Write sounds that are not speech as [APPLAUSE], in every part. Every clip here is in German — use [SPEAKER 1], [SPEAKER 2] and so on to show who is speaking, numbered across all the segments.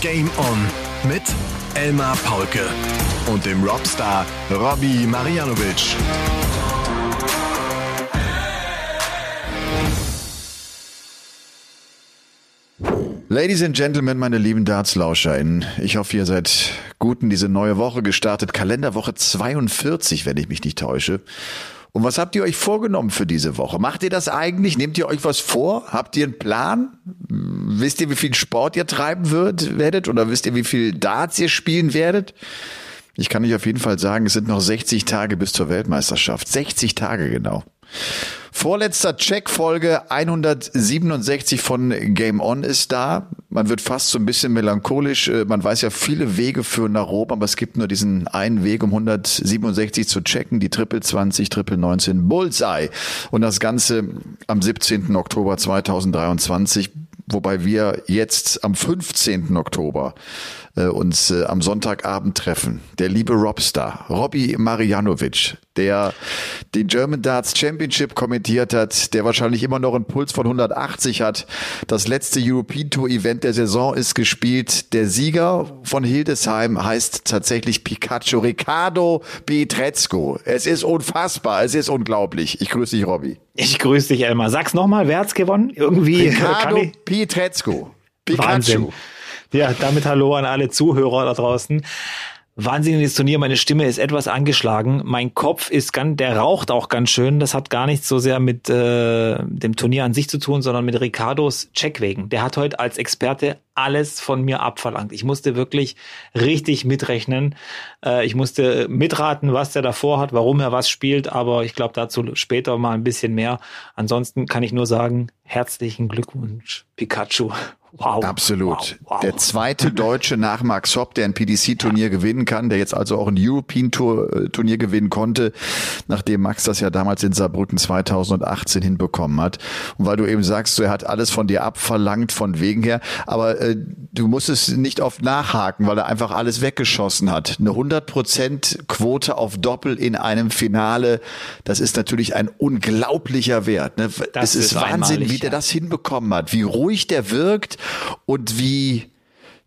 [SPEAKER 1] Game On mit Elmar Paulke und dem Robstar Robbie Marianovic.
[SPEAKER 2] Ladies and Gentlemen, meine lieben DartslauscherInnen, ich hoffe, ihr seid gut in diese neue Woche gestartet. Kalenderwoche 42, wenn ich mich nicht täusche. Und was habt ihr euch vorgenommen für diese Woche? Macht ihr das eigentlich? Nehmt ihr euch was vor? Habt ihr einen Plan? Wisst ihr, wie viel Sport ihr treiben wird, werdet? Oder wisst ihr, wie viel Darts ihr spielen werdet? Ich kann euch auf jeden Fall sagen, es sind noch 60 Tage bis zur Weltmeisterschaft. 60 Tage genau. Vorletzter Check, Folge 167 von Game On ist da. Man wird fast so ein bisschen melancholisch. Äh, man weiß ja, viele Wege führen nach Rom, aber es gibt nur diesen einen Weg, um 167 zu checken, die Triple 20, Triple 19 Bullseye. Und das Ganze am 17. Oktober 2023 wobei wir jetzt am 15. Oktober äh, uns äh, am Sonntagabend treffen. Der liebe Robstar, Robbie Marianovic, der den German Darts Championship kommentiert hat, der wahrscheinlich immer noch einen Puls von 180 hat. Das letzte European Tour Event der Saison ist gespielt. Der Sieger von Hildesheim heißt tatsächlich Pikachu Ricardo Pietrezco. Es ist unfassbar, es ist unglaublich. Ich grüße dich, Robbie.
[SPEAKER 3] Ich grüße dich, Elmar. Sag's nochmal, wer hat's gewonnen? Irgendwie.
[SPEAKER 2] Ricardo Pietrezco.
[SPEAKER 3] Pikachu. Wahnsinn. Ja, damit Hallo an alle Zuhörer da draußen. Wahnsinniges Turnier, meine Stimme ist etwas angeschlagen. Mein Kopf ist ganz, der raucht auch ganz schön. Das hat gar nichts so sehr mit äh, dem Turnier an sich zu tun, sondern mit Ricardos Check wegen. Der hat heute als Experte alles von mir abverlangt. Ich musste wirklich richtig mitrechnen. Äh, ich musste mitraten, was der davor hat, warum er was spielt, aber ich glaube dazu später mal ein bisschen mehr. Ansonsten kann ich nur sagen, herzlichen Glückwunsch, Pikachu.
[SPEAKER 2] Wow. Absolut. Wow, wow. Der zweite Deutsche nach Max Hopp, der ein PDC-Turnier ja. gewinnen kann, der jetzt also auch ein European-Turnier gewinnen konnte, nachdem Max das ja damals in Saarbrücken 2018 hinbekommen hat. Und weil du eben sagst, er hat alles von dir abverlangt, von wegen her, aber äh, du musst es nicht oft nachhaken, weil er einfach alles weggeschossen hat. Eine 100% Quote auf Doppel in einem Finale, das ist natürlich ein unglaublicher Wert. Ne? Das es ist, ist Wahnsinn, wie der ja. das hinbekommen hat, wie ruhig der wirkt und wie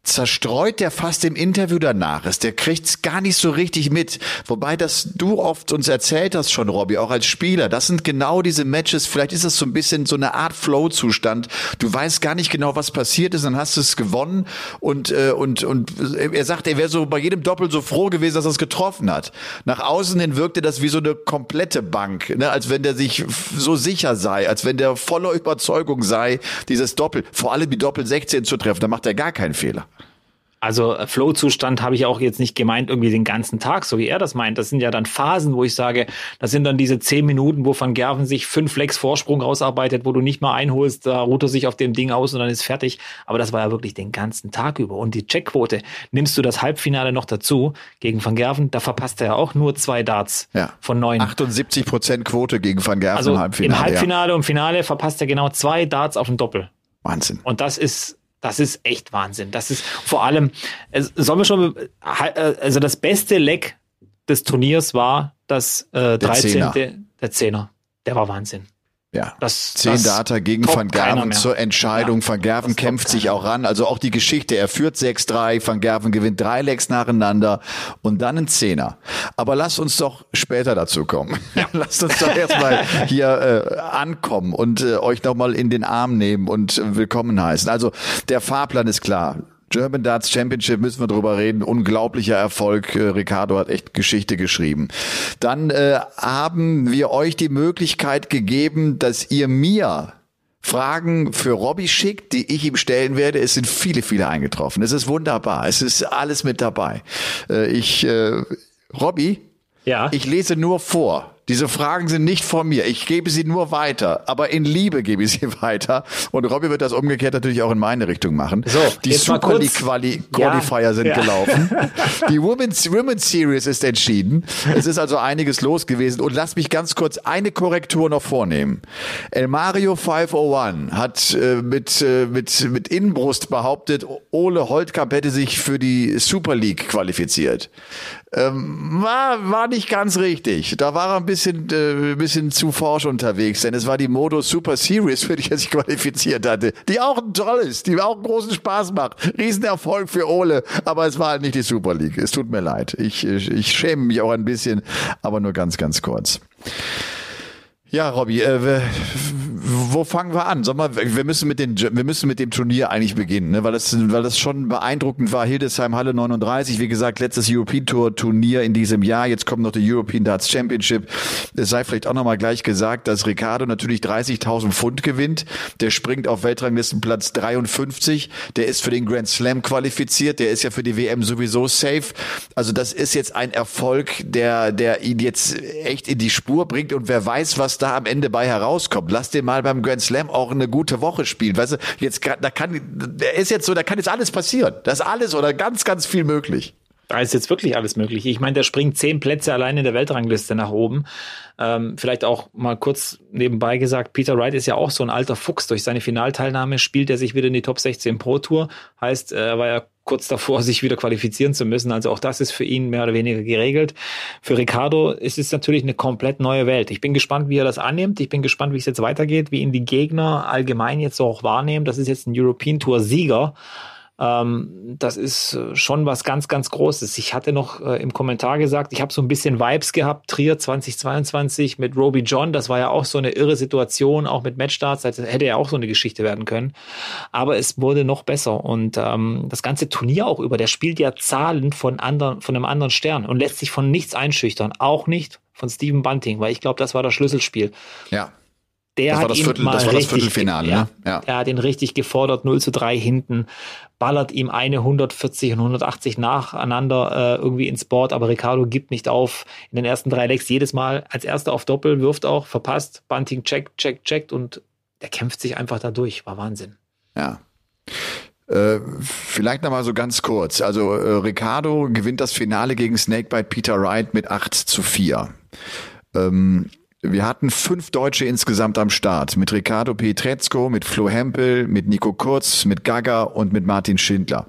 [SPEAKER 2] zerstreut der fast im Interview danach ist. Der kriegt's gar nicht so richtig mit. Wobei das du oft uns erzählt hast schon, Robby, auch als Spieler. Das sind genau diese Matches. Vielleicht ist das so ein bisschen so eine Art Flow-Zustand. Du weißt gar nicht genau, was passiert ist. Dann hast du es gewonnen und äh, und und er sagt, er wäre so bei jedem Doppel so froh gewesen, dass er es getroffen hat. Nach außen hin wirkte das wie so eine komplette Bank, ne? als wenn der sich so sicher sei, als wenn der voller Überzeugung sei, dieses Doppel, vor allem die Doppel 16 zu treffen. Da macht er gar keinen Fehler.
[SPEAKER 3] Also äh, Flow-Zustand habe ich auch jetzt nicht gemeint, irgendwie den ganzen Tag, so wie er das meint. Das sind ja dann Phasen, wo ich sage, das sind dann diese zehn Minuten, wo Van Gerven sich fünf Flex Vorsprung rausarbeitet, wo du nicht mal einholst, da ruht er sich auf dem Ding aus und dann ist fertig. Aber das war ja wirklich den ganzen Tag über. Und die Checkquote, nimmst du das Halbfinale noch dazu gegen Van Gerven, da verpasst er ja auch nur zwei Darts
[SPEAKER 2] ja.
[SPEAKER 3] von neun.
[SPEAKER 2] 78 Prozent Quote gegen Van Gerven
[SPEAKER 3] also im Halbfinale. Im Halbfinale ja. und Finale verpasst er genau zwei Darts auf dem Doppel.
[SPEAKER 2] Wahnsinn.
[SPEAKER 3] Und das ist das ist echt Wahnsinn. Das ist vor allem, sollen wir schon, äh, also das beste Leck des Turniers war das äh, 13. Der Zehner. der Zehner. Der war Wahnsinn.
[SPEAKER 2] Ja, das, zehn das Data gegen Van Gerven zur Entscheidung. Ja, Van Gerven kämpft sich auch ran. Also auch die Geschichte. Er führt 6-3, Van Gerven gewinnt drei Lecks nacheinander und dann ein Zehner. Aber lasst uns doch später dazu kommen. Ja. [LAUGHS] lasst uns doch erstmal hier äh, ankommen und äh, euch nochmal in den Arm nehmen und äh, willkommen heißen. Also der Fahrplan ist klar. German Darts Championship müssen wir drüber reden. Unglaublicher Erfolg. Äh, Ricardo hat echt Geschichte geschrieben. Dann äh, haben wir euch die Möglichkeit gegeben, dass ihr mir Fragen für Robby schickt, die ich ihm stellen werde. Es sind viele, viele eingetroffen. Es ist wunderbar. Es ist alles mit dabei. Äh, ich, äh, Robby, ja. ich lese nur vor. Diese Fragen sind nicht von mir. Ich gebe sie nur weiter. Aber in Liebe gebe ich sie [LAUGHS] weiter. Und Robby wird das umgekehrt natürlich auch in meine Richtung machen. So, die Super League Quali Qualifier ja, sind ja. gelaufen. [LAUGHS] Die Women's, Women's Series ist entschieden. Es ist also einiges los gewesen. Und lass mich ganz kurz eine Korrektur noch vornehmen. El Mario 501 hat äh, mit, äh, mit, mit Innenbrust behauptet, Ole Holtkamp hätte sich für die Super League qualifiziert. Ähm, war, war nicht ganz richtig. Da war er ein bisschen bisschen, äh, bisschen zu forsch unterwegs, denn es war die Modo Super Series, für die er sich qualifiziert hatte, die auch ein tolles, die auch großen Spaß macht. Riesenerfolg für Ole, aber es war halt nicht die Super League. Es tut mir leid. Ich, ich schäme mich auch ein bisschen, aber nur ganz, ganz kurz. Ja, Robby, äh, wo fangen wir an? Sag mal, wir müssen mit den, wir müssen mit dem Turnier eigentlich beginnen, ne? weil das, weil das schon beeindruckend war. Hildesheim Halle 39, wie gesagt, letztes European Tour Turnier in diesem Jahr. Jetzt kommt noch die European Darts Championship. Es sei vielleicht auch nochmal gleich gesagt, dass Ricardo natürlich 30.000 Pfund gewinnt. Der springt auf Weltranglistenplatz 53. Der ist für den Grand Slam qualifiziert. Der ist ja für die WM sowieso safe. Also das ist jetzt ein Erfolg, der, der ihn jetzt echt in die Spur bringt und wer weiß, was da am Ende bei herauskommt. Lass den mal beim Grand Slam auch eine gute Woche spielen. Weißt du, jetzt da kann, der ist jetzt so, da kann jetzt alles passieren. Da ist alles oder ganz, ganz viel möglich.
[SPEAKER 3] Da ist jetzt wirklich alles möglich. Ich meine, der springt zehn Plätze allein in der Weltrangliste nach oben. Ähm, vielleicht auch mal kurz nebenbei gesagt, Peter Wright ist ja auch so ein alter Fuchs. Durch seine Finalteilnahme spielt er sich wieder in die Top 16 Pro Tour. Heißt, er war ja kurz davor, sich wieder qualifizieren zu müssen. Also auch das ist für ihn mehr oder weniger geregelt. Für Ricardo ist es natürlich eine komplett neue Welt. Ich bin gespannt, wie er das annimmt. Ich bin gespannt, wie es jetzt weitergeht, wie ihn die Gegner allgemein jetzt auch wahrnehmen. Das ist jetzt ein European Tour Sieger. Ähm, das ist äh, schon was ganz, ganz Großes. Ich hatte noch äh, im Kommentar gesagt, ich habe so ein bisschen Vibes gehabt, Trier 2022 mit Roby John. Das war ja auch so eine irre Situation, auch mit Matchstarts. Das hätte ja auch so eine Geschichte werden können. Aber es wurde noch besser. Und ähm, das ganze Turnier auch über, der spielt ja Zahlen von, anderen, von einem anderen Stern und lässt sich von nichts einschüchtern. Auch nicht von Stephen Bunting, weil ich glaube, das war das Schlüsselspiel.
[SPEAKER 2] Ja
[SPEAKER 3] der
[SPEAKER 2] das
[SPEAKER 3] hat
[SPEAKER 2] das
[SPEAKER 3] ihn
[SPEAKER 2] Viertel, das war das Viertelfinale, ne? Ja.
[SPEAKER 3] Er hat ihn richtig gefordert, 0 zu 3 hinten, ballert ihm eine 140 und 180 nacheinander äh, irgendwie ins Board, aber Ricardo gibt nicht auf. In den ersten drei Lecks jedes Mal als erster auf Doppel, wirft auch, verpasst, Bunting checkt, checkt, checkt und der kämpft sich einfach da durch. War Wahnsinn.
[SPEAKER 2] Ja. Äh, vielleicht nochmal so ganz kurz. Also äh, Ricardo gewinnt das Finale gegen Snakebite Peter Wright mit 8 zu 4. Ähm, wir hatten fünf Deutsche insgesamt am Start. Mit Ricardo Pietrezco, mit Flo Hempel, mit Nico Kurz, mit Gaga und mit Martin Schindler.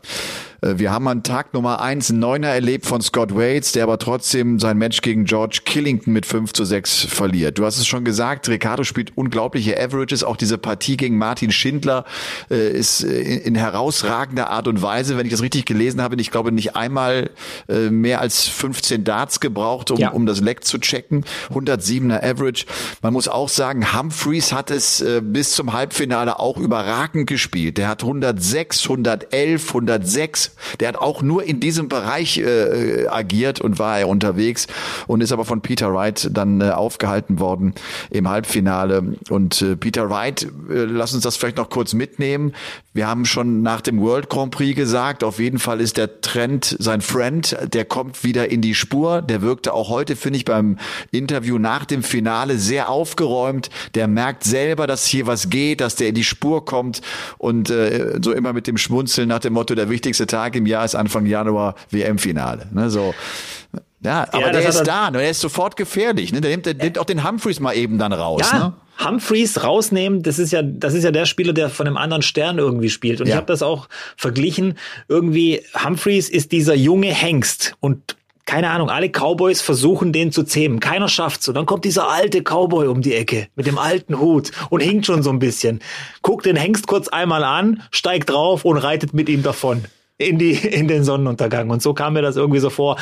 [SPEAKER 2] Äh, Wir haben an Tag Nummer eins einen Neuner erlebt von Scott Waits, der aber trotzdem sein Match gegen George Killington mit 5 zu 6 verliert. Du hast es schon gesagt, Ricardo spielt unglaubliche Averages. Auch diese Partie gegen Martin Schindler äh, ist äh, in, in herausragender Art und Weise, wenn ich das richtig gelesen habe, ich glaube nicht einmal äh, mehr als 15 Darts gebraucht, um,
[SPEAKER 3] Ja.
[SPEAKER 2] um das Leck zu checken. 107er Average. Man muss auch sagen, Humphreys hat es äh, bis zum Halbfinale auch überragend gespielt. Der hat 106, 111, 106. Der hat auch nur in diesem Bereich äh, agiert und war er unterwegs und ist aber von Peter Wright dann äh, aufgehalten worden im Halbfinale. Und äh, Peter Wright, äh, lass uns das vielleicht noch kurz mitnehmen. Wir haben schon nach dem World Grand Prix gesagt, auf jeden Fall ist der Trend sein Friend, der kommt wieder in die Spur. Der wirkte auch heute, finde ich, beim Interview nach dem Finale sehr aufgeräumt. Der merkt selber, dass hier was geht, dass der in die Spur kommt und äh, so immer mit dem Schmunzeln nach dem Motto, der wichtigste Tag im Jahr ist Anfang Januar WM-Finale. Ne, so. Ja, aber
[SPEAKER 3] das
[SPEAKER 2] der ist da, ne? der ist sofort gefährlich. Ne? Der, nimmt, der nimmt auch den Humphreys mal eben dann raus.
[SPEAKER 3] Ja,
[SPEAKER 2] Ne?
[SPEAKER 3] Humphreys rausnehmen, das ist ja, das ist ja der Spieler, der von einem anderen Stern irgendwie spielt. Und ich
[SPEAKER 2] Ja.
[SPEAKER 3] habe das auch verglichen. Irgendwie, Humphreys ist dieser junge Hengst und keine Ahnung, alle Cowboys versuchen den zu zähmen. Keiner schafft's. Und dann kommt dieser alte Cowboy um die Ecke mit dem alten Hut und hinkt schon so ein bisschen. Guckt den Hengst kurz einmal an, steigt drauf und reitet mit ihm davon in die in den Sonnenuntergang und so kam mir das irgendwie so vor.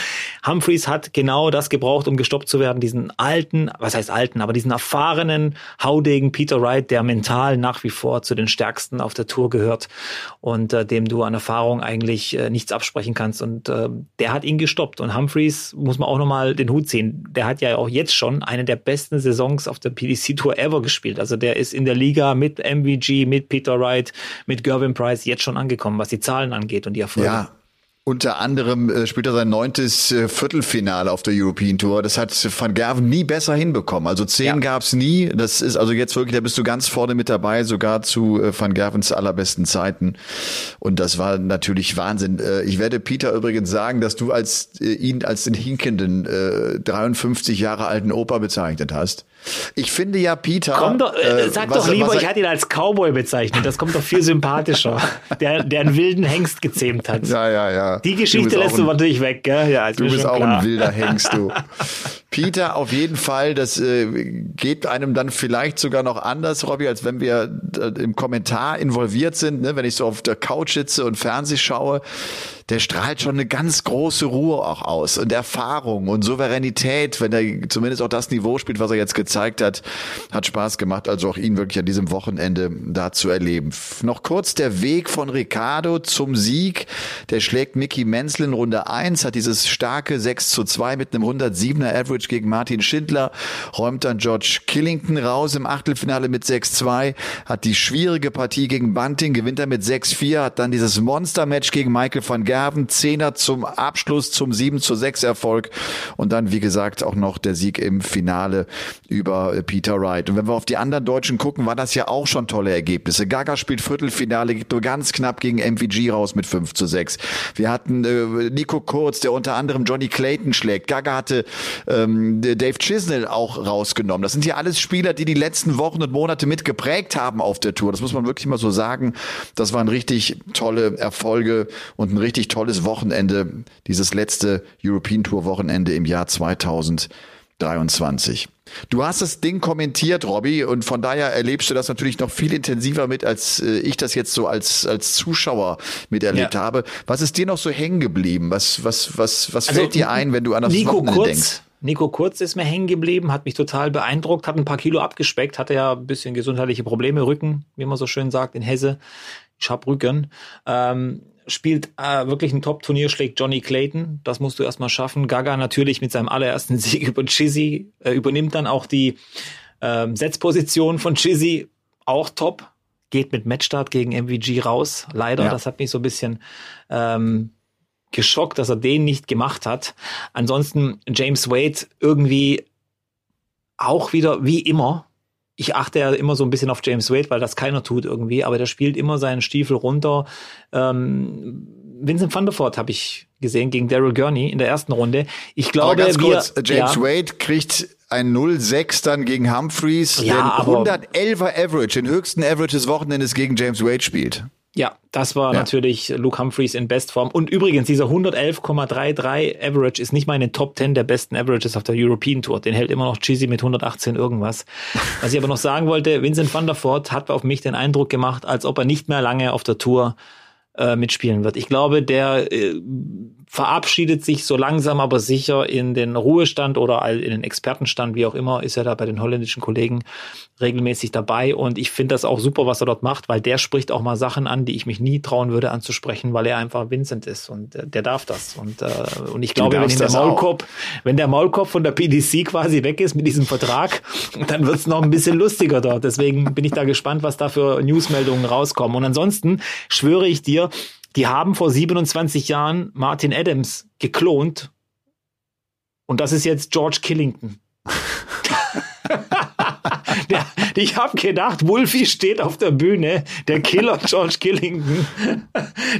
[SPEAKER 3] Humphreys hat genau das gebraucht, um gestoppt zu werden, diesen alten, was heißt alten, aber diesen erfahrenen haudegen Peter Wright, der mental nach wie vor zu den stärksten auf der Tour gehört und äh, dem du an Erfahrung eigentlich äh, nichts absprechen kannst und äh, der hat ihn gestoppt und Humphreys muss man auch noch mal den Hut ziehen. Der hat ja auch jetzt schon eine der besten Saisons auf der PDC Tour ever gespielt. Also der ist in der Liga mit MVG, mit Peter Wright, mit Gervin Price jetzt schon angekommen, was die Zahlen angeht und die Erfolge.
[SPEAKER 2] Ja. Unter anderem äh, spielt er sein neuntes äh, Viertelfinale auf der European Tour. Das hat Van Gerven nie besser hinbekommen. Also zehn
[SPEAKER 3] Ja.
[SPEAKER 2] gab's nie. Das ist also jetzt wirklich, da bist du ganz vorne mit dabei, sogar zu äh, Van Gervens allerbesten Zeiten. Und das war natürlich Wahnsinn. Äh, ich werde Peter übrigens sagen, dass du als äh, ihn als den hinkenden äh, 53 Jahre alten Opa bezeichnet hast. Ich finde ja Peter.
[SPEAKER 3] Komm doch, äh,
[SPEAKER 2] äh,
[SPEAKER 3] sag
[SPEAKER 2] was-
[SPEAKER 3] doch lieber,
[SPEAKER 2] was er-
[SPEAKER 3] ich hatte ihn als Cowboy bezeichnet. Das kommt doch viel sympathischer. [LAUGHS] der, der einen wilden Hengst gezähmt hat.
[SPEAKER 2] Ja, ja, ja.
[SPEAKER 3] Die Geschichte lässt du natürlich weg, gell? Ja,
[SPEAKER 2] Du bist auch
[SPEAKER 3] klar.
[SPEAKER 2] ein wilder [LAUGHS] Hengst, du. Peter auf jeden Fall, das äh, geht einem dann vielleicht sogar noch anders, Robby, als wenn wir äh, im Kommentar involviert sind, ne? wenn ich so auf der Couch sitze und Fernseh schaue der strahlt schon eine ganz große Ruhe auch aus und Erfahrung und Souveränität, wenn er zumindest auch das Niveau spielt, was er jetzt gezeigt hat, hat Spaß gemacht, also auch ihn wirklich an diesem Wochenende da zu erleben. Noch kurz der Weg von Ricardo zum Sieg. Der schlägt Mickey Menzel in Runde 1, hat dieses starke 6 zu 2 mit einem 107er Average gegen Martin Schindler, räumt dann George Killington raus im Achtelfinale mit 6-2, hat die schwierige Partie gegen Bunting, gewinnt er mit 6-4, hat dann dieses Monster-Match gegen Michael van Erben, Zehner zum Abschluss zum 7 zu 6 Erfolg und dann, wie gesagt, auch noch der Sieg im Finale über äh, Peter Wright. Und wenn wir auf die anderen Deutschen gucken, war das ja auch schon tolle Ergebnisse. Gaga spielt Viertelfinale, geht nur ganz knapp gegen MVG raus mit 5 zu 6. Wir hatten äh, Nico Kurz, der unter anderem Johnny Clayton schlägt. Gaga hatte ähm, Dave Chisnell auch rausgenommen. Das sind ja alles Spieler, die die letzten Wochen und Monate mit geprägt haben auf der Tour. Das muss man wirklich mal so sagen. Das waren richtig tolle Erfolge und ein richtig tolles Wochenende, dieses letzte European Tour Wochenende im Jahr 2023. Du hast das Ding kommentiert, Robby, und von daher erlebst du das natürlich noch viel intensiver mit, als äh, ich das jetzt so als, als Zuschauer miterlebt ja. habe. Was ist dir noch so hängen geblieben? Was, was, was, was also, fällt dir ein, wenn du an das Nico Wochenende Kurz, denkst?
[SPEAKER 3] Nico Kurz ist mir hängen geblieben, hat mich total beeindruckt, hat ein paar Kilo abgespeckt, hatte ja ein bisschen gesundheitliche Probleme, Rücken, wie man so schön sagt in Hesse. Ich hab Rücken. Ähm, spielt äh, wirklich ein Top-Turnier, schlägt Johnny Clayton. Das musst du erstmal schaffen. Gaga natürlich mit seinem allerersten [LAUGHS] Sieg über Chizzy äh, übernimmt dann auch die ähm, Setzposition von Chizzy. Auch top. Geht mit Matchstart gegen MVG raus. Leider, ja. das hat mich so ein bisschen ähm, geschockt, dass er den nicht gemacht hat. Ansonsten James Wade irgendwie auch wieder wie immer ich achte ja immer so ein bisschen auf James Wade, weil das keiner tut irgendwie, aber der spielt immer seinen Stiefel runter. Ähm, Vincent van der Voort habe ich gesehen gegen Daryl Gurney in der ersten Runde. Ich glaube, aber
[SPEAKER 2] ganz wir, kurz, James ja, Wade kriegt ein 0-6 dann gegen Humphreys, ja, der 111er Average, den höchsten Average des Wochenendes gegen James Wade spielt.
[SPEAKER 3] Ja, das war ja. natürlich Luke Humphreys in Bestform. Und übrigens, dieser 111,33 Average ist nicht mal in den Top 10 der besten Averages auf der European Tour. Den hält immer noch Cheesy mit 118 irgendwas. [LAUGHS] Was ich aber noch sagen wollte, Vincent van der Voort hat auf mich den Eindruck gemacht, als ob er nicht mehr lange auf der Tour äh, mitspielen wird. Ich glaube, der äh, verabschiedet sich so langsam aber sicher in den Ruhestand oder in den Expertenstand, wie auch immer, ist er da bei den holländischen Kollegen regelmäßig dabei. Und ich finde das auch super, was er dort macht, weil der spricht auch mal Sachen an, die ich mich nie trauen würde anzusprechen, weil er einfach Vincent ist und äh, der darf das. Und, äh, und ich glaube, wenn der Maulkorb, wenn der Maulkorb von der PDC quasi weg ist mit diesem Vertrag, dann wird's noch ein bisschen lustiger dort. Deswegen bin ich da gespannt, was da für Newsmeldungen rauskommen. Und ansonsten schwöre ich dir, die haben vor 27 Jahren Martin Adams geklont. Und das ist jetzt George Killington. [LAUGHS] der, ich habe gedacht, Wolfie steht auf der Bühne, der Killer George Killington.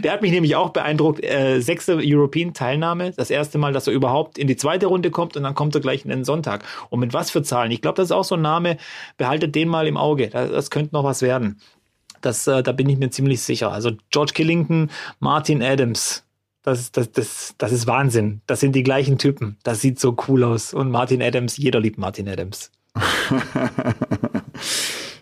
[SPEAKER 3] Der hat mich nämlich auch beeindruckt. Äh, sechste European-Teilnahme, das erste Mal, dass er überhaupt in die zweite Runde kommt und dann kommt er gleich in den Sonntag. Und mit was für Zahlen? Ich glaube, das ist auch so ein Name, behaltet den mal im Auge. Das, das könnte noch was werden. Das, äh, da bin ich mir ziemlich sicher. Also George Killington, Martin Adams. Das, das, das, das ist Wahnsinn. Das sind die gleichen Typen. Das sieht so cool aus. Und Martin Adams, jeder liebt Martin Adams. [LAUGHS]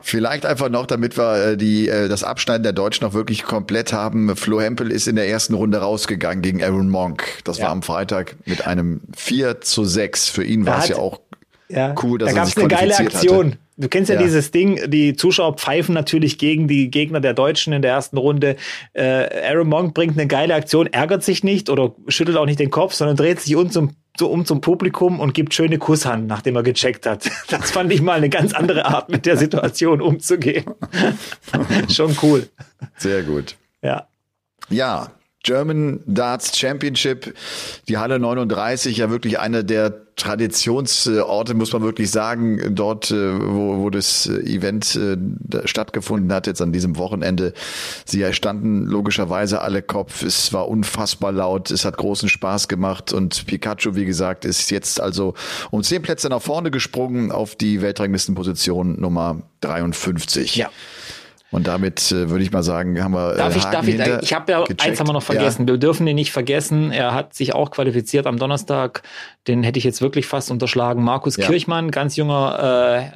[SPEAKER 2] Vielleicht einfach noch, damit wir äh, die, äh, das Abschneiden der Deutschen noch wirklich komplett haben. Flo Hempel ist in der ersten Runde rausgegangen gegen Aaron Monk. Das ja. war am Freitag mit einem 4 zu 6. Für ihn war es ja auch ja, cool, dass da er sich eine geile Aktion. Hatte.
[SPEAKER 3] Du kennst ja, ja, dieses Ding, die Zuschauer pfeifen natürlich gegen die Gegner der Deutschen in der ersten Runde. Äh, Aaron Monk bringt eine geile Aktion, ärgert sich nicht oder schüttelt auch nicht den Kopf, sondern dreht sich um zum, um zum Publikum und gibt schöne Kusshand, nachdem er gecheckt hat. [LAUGHS] Das fand ich mal eine ganz andere Art, mit der Situation umzugehen. [LAUGHS] Schon cool.
[SPEAKER 2] Sehr gut.
[SPEAKER 3] Ja.
[SPEAKER 2] Ja, German Darts Championship, die Halle 39, ja wirklich einer der Traditionsorte, muss man wirklich sagen, dort, äh, wo, wo das Event äh, stattgefunden hat, jetzt an diesem Wochenende. Sie standen logischerweise alle Kopf. Es war unfassbar laut. Es hat großen Spaß gemacht und Pikachu, wie gesagt, ist jetzt also um zehn Plätze nach vorne gesprungen auf die Weltranglistenposition Nummer 53.
[SPEAKER 3] Ja.
[SPEAKER 2] Und damit äh, würde ich mal sagen, haben wir. Äh,
[SPEAKER 3] darf ich,
[SPEAKER 2] Haken
[SPEAKER 3] darf ich,
[SPEAKER 2] hinter
[SPEAKER 3] ich habe ja
[SPEAKER 2] gecheckt.
[SPEAKER 3] eins haben wir noch vergessen. Wir dürfen ihn nicht vergessen. Er hat sich auch qualifiziert am Donnerstag. Den hätte ich jetzt wirklich fast unterschlagen. Markus
[SPEAKER 2] Ja.
[SPEAKER 3] Kirchmann, ganz junger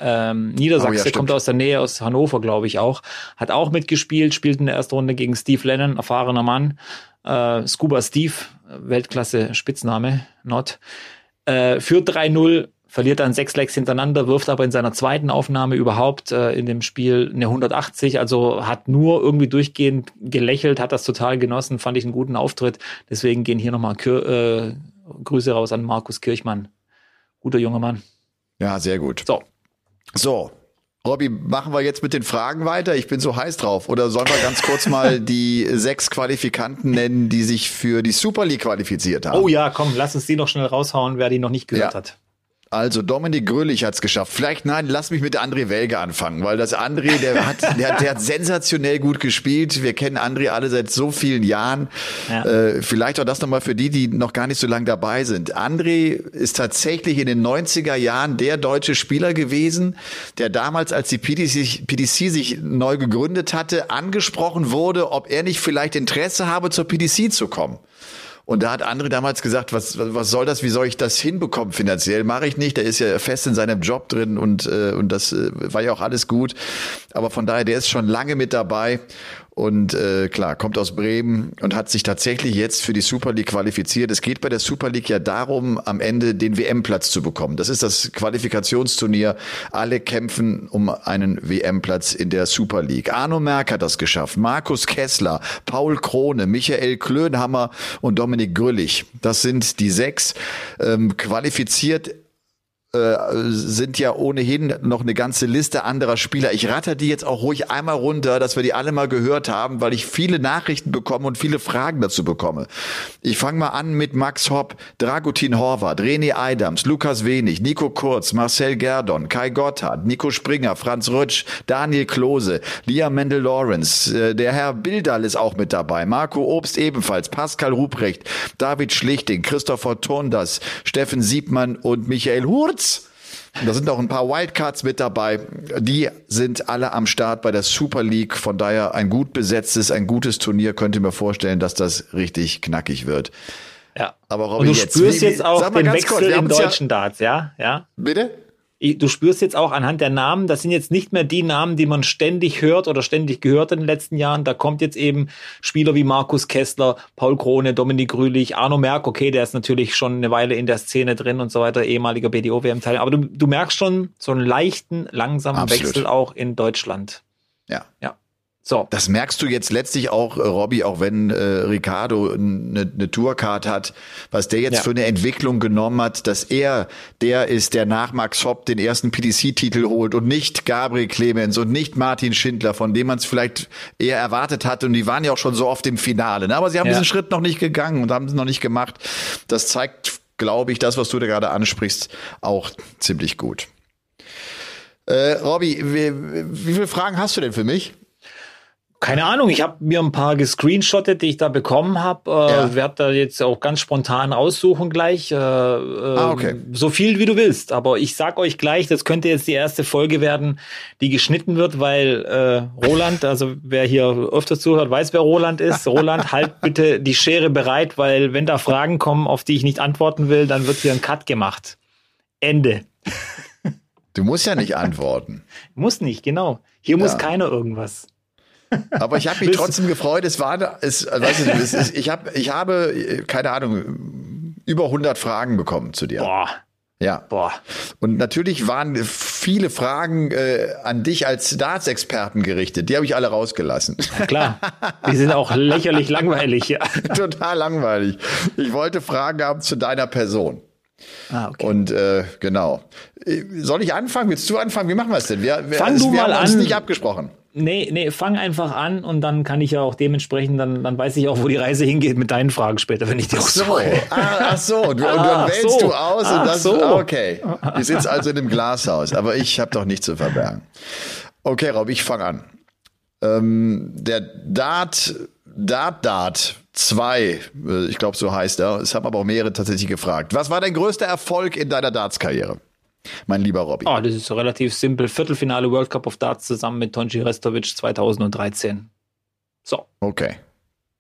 [SPEAKER 3] äh, ähm, Niedersachse,
[SPEAKER 2] Oh ja,
[SPEAKER 3] kommt aus der Nähe aus Hannover, glaube ich auch. Hat auch mitgespielt, spielt in der ersten Runde gegen Steve Lennon, erfahrener Mann. Äh, Scuba Steve, Weltklasse Spitzname, not. Äh, führt 3-0, verliert dann sechs Legs hintereinander, wirft aber in seiner zweiten Aufnahme überhaupt äh, in dem Spiel eine 180, also hat nur irgendwie durchgehend gelächelt, hat das total genossen, fand ich einen guten Auftritt. Deswegen gehen hier nochmal äh, Grüße raus an Markus Kirchmann. Guter junger Mann.
[SPEAKER 2] Ja, sehr gut.
[SPEAKER 3] So,
[SPEAKER 2] So. Robby, machen wir jetzt mit den Fragen weiter? Ich bin so heiß drauf. Oder sollen wir ganz kurz mal [LAUGHS] die sechs Qualifikanten nennen, die sich für die Super League qualifiziert haben?
[SPEAKER 3] Oh ja, komm, lass uns die noch schnell raushauen, wer die noch nicht gehört
[SPEAKER 2] Ja.
[SPEAKER 3] hat.
[SPEAKER 2] Also Dominik Grölich hat's geschafft. Vielleicht nein, lass mich mit André Welge anfangen, weil das André, der hat, [LAUGHS] der, hat- der hat sensationell gut gespielt. Wir kennen André alle seit so vielen Jahren.
[SPEAKER 3] Ja.
[SPEAKER 2] Äh, vielleicht auch das nochmal für die, die noch gar nicht so lange dabei sind. André ist tatsächlich in den 90er Jahren der deutsche Spieler gewesen, der damals, als die PDC, PDC sich neu gegründet hatte, angesprochen wurde, ob er nicht vielleicht Interesse habe, zur PDC zu kommen. Und da hat André damals gesagt, was, was soll das, wie soll ich das hinbekommen finanziell? Mache ich nicht, der ist ja fest in seinem Job drin und, äh, und das äh, war ja auch alles gut. Aber von daher, der ist schon lange mit dabei und äh, klar, kommt aus Bremen und hat sich tatsächlich jetzt für die Super League qualifiziert. Es geht bei der Super League ja darum, am Ende den WM-Platz zu bekommen. Das ist das Qualifikationsturnier. Alle kämpfen um einen WM-Platz in der Super League. Arno Merck hat das geschafft. Markus Kessler, Paul Krone, Michael Klönhammer und Dominik Grüllich. Das sind die sechs. Ähm, qualifiziert äh, sind ja ohnehin noch eine ganze Liste anderer Spieler. Ich ratter die jetzt auch ruhig einmal runter, dass wir die alle mal gehört haben, weil ich viele Nachrichten bekomme und viele Fragen dazu bekomme. Ich fange mal an mit Max Hopp, Dragutin Horvath, René Eidams, Lukas Wenig, Nico Kurz, Marcel Gerdon, Kai Gotthard, Nico Springer, Franz Rutsch, Daniel Klose, Liam Mendel-Lawrence, äh, der Herr Bildal ist auch mit dabei, Marco Obst ebenfalls, Pascal Ruprecht, David Schlichting, Christopher Tondas, Steffen Siebmann und Michael Hurz. Und Da sind auch ein paar Wildcards mit dabei. Die sind alle am Start bei der Super League. Von daher ein gut besetztes, ein gutes Turnier. Könnte mir vorstellen, dass das richtig knackig wird.
[SPEAKER 3] Ja.
[SPEAKER 2] Aber
[SPEAKER 3] Und
[SPEAKER 2] Robby,
[SPEAKER 3] du
[SPEAKER 2] jetzt,
[SPEAKER 3] spürst
[SPEAKER 2] wie-
[SPEAKER 3] jetzt auch den Wechsel
[SPEAKER 2] kurz,
[SPEAKER 3] im
[SPEAKER 2] haben's ja-
[SPEAKER 3] deutschen Darts, ja? Ja.
[SPEAKER 2] Bitte?
[SPEAKER 3] Du spürst jetzt auch anhand der Namen, das sind jetzt nicht mehr die Namen, die man ständig hört oder ständig gehört in den letzten Jahren. Da kommt jetzt eben Spieler wie Markus Kessler, Paul Krone, Dominik Rühlich, Arno Merck, okay, der ist natürlich schon eine Weile in der Szene drin und so weiter, ehemaliger BDO-WM-Teil. Aber du, du merkst schon so einen leichten, langsamen
[SPEAKER 2] Absolut.
[SPEAKER 3] Wechsel auch in Deutschland.
[SPEAKER 2] Ja.
[SPEAKER 3] Ja. So.
[SPEAKER 2] Das merkst du jetzt letztlich auch, äh, Robby, auch wenn äh, Ricardo eine, eine Tourcard hat, was der jetzt
[SPEAKER 3] Ja.
[SPEAKER 2] für eine Entwicklung genommen hat, dass er der ist, der nach Max Hopp den ersten PDC-Titel holt und nicht Gabriel Clemens und nicht Martin Schindler, von dem man es vielleicht eher erwartet hat. Und die waren ja auch schon so oft im Finale. Ne? Aber sie haben
[SPEAKER 3] Ja.
[SPEAKER 2] diesen Schritt noch nicht gegangen und haben es noch nicht gemacht. Das zeigt, glaube ich, das, was du da gerade ansprichst, auch ziemlich gut. Äh, Robby, wie, wie viele Fragen hast du denn für mich?
[SPEAKER 3] Keine Ahnung, ich habe mir ein paar gescreenshottet, die ich da bekommen habe. Äh,
[SPEAKER 2] Ja.
[SPEAKER 3] Werde da jetzt auch ganz spontan aussuchen gleich. Äh, ah,
[SPEAKER 2] okay.
[SPEAKER 3] So viel wie du willst. Aber ich sag euch gleich, das könnte jetzt die erste Folge werden, die geschnitten wird, weil äh, Roland, [LAUGHS] also wer hier öfter zuhört, weiß, wer Roland ist. Roland, halt bitte die Schere bereit, weil wenn da Fragen kommen, auf die ich nicht antworten will, dann wird hier ein Cut gemacht. Ende. [LAUGHS]
[SPEAKER 2] Du musst ja nicht antworten.
[SPEAKER 3] Muss nicht, genau. Hier muss
[SPEAKER 2] Ja.
[SPEAKER 3] keiner irgendwas.
[SPEAKER 2] Aber ich habe mich trotzdem gefreut. Es war, es, weißt du, es ist, ich habe, ich habe, keine Ahnung, über 100 Fragen bekommen zu dir.
[SPEAKER 3] Boah,
[SPEAKER 2] Ja.
[SPEAKER 3] boah.
[SPEAKER 2] Und natürlich waren viele Fragen äh, an dich als Darts-Experten gerichtet. Die habe ich alle rausgelassen.
[SPEAKER 3] Klar. Die sind auch lächerlich langweilig, ja. [LAUGHS]
[SPEAKER 2] Total langweilig. Ich wollte Fragen haben zu deiner Person.
[SPEAKER 3] Ah, okay.
[SPEAKER 2] Und äh, genau. Äh, Soll ich anfangen? Willst du anfangen? Wie machen wir es denn? Wir, wir,
[SPEAKER 3] Fang du
[SPEAKER 2] wir
[SPEAKER 3] mal
[SPEAKER 2] haben uns
[SPEAKER 3] an.
[SPEAKER 2] nicht abgesprochen.
[SPEAKER 3] Nee, nee, fang einfach an und dann kann ich ja auch dementsprechend, dann, dann weiß ich auch, wo die Reise hingeht mit deinen Fragen später, wenn ich die auch
[SPEAKER 2] So, ah, ach so, du, und
[SPEAKER 3] Ah,
[SPEAKER 2] dann wählst
[SPEAKER 3] so.
[SPEAKER 2] du aus
[SPEAKER 3] Ach
[SPEAKER 2] und das
[SPEAKER 3] so.
[SPEAKER 2] ah, okay. Wir sitzen also in einem Glashaus, aber ich habe doch nichts zu verbergen. Okay, Rob, ich fange an. Ähm, der Dart, Dart Dart 2, äh, ich glaube so heißt er, es haben aber auch mehrere tatsächlich gefragt. Was war dein größter Erfolg in deiner Darts-Karriere? Mein lieber Robby?
[SPEAKER 3] Oh, das ist so relativ simpel. Viertelfinale World Cup of Darts zusammen mit Tonji Restovic 2013. So.
[SPEAKER 2] Okay.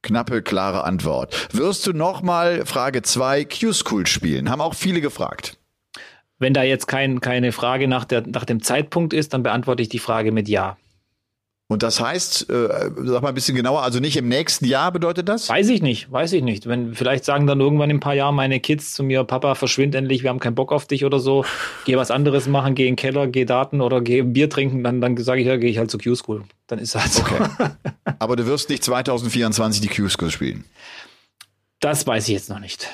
[SPEAKER 2] Knappe, klare Antwort. Wirst du nochmal, Frage 2, Q-School spielen? Haben auch viele gefragt.
[SPEAKER 3] Wenn da jetzt kein, keine Frage nach, der, nach dem Zeitpunkt ist, dann beantworte ich die Frage mit Ja.
[SPEAKER 2] Und das heißt, äh, sag mal ein bisschen genauer, also nicht im nächsten Jahr bedeutet das?
[SPEAKER 3] Weiß ich nicht, weiß ich nicht. Wenn vielleicht sagen dann irgendwann in ein paar Jahren meine Kids zu mir, Papa, verschwind endlich, wir haben keinen Bock auf dich oder so, geh was anderes machen, geh in den Keller, geh Daten oder geh Bier trinken, dann, dann sage ich, ja, gehe ich halt zur Q-School. Dann ist das so.
[SPEAKER 2] Okay. [LAUGHS] Aber du wirst nicht 2024 die Q-School spielen.
[SPEAKER 3] Das weiß ich jetzt noch nicht.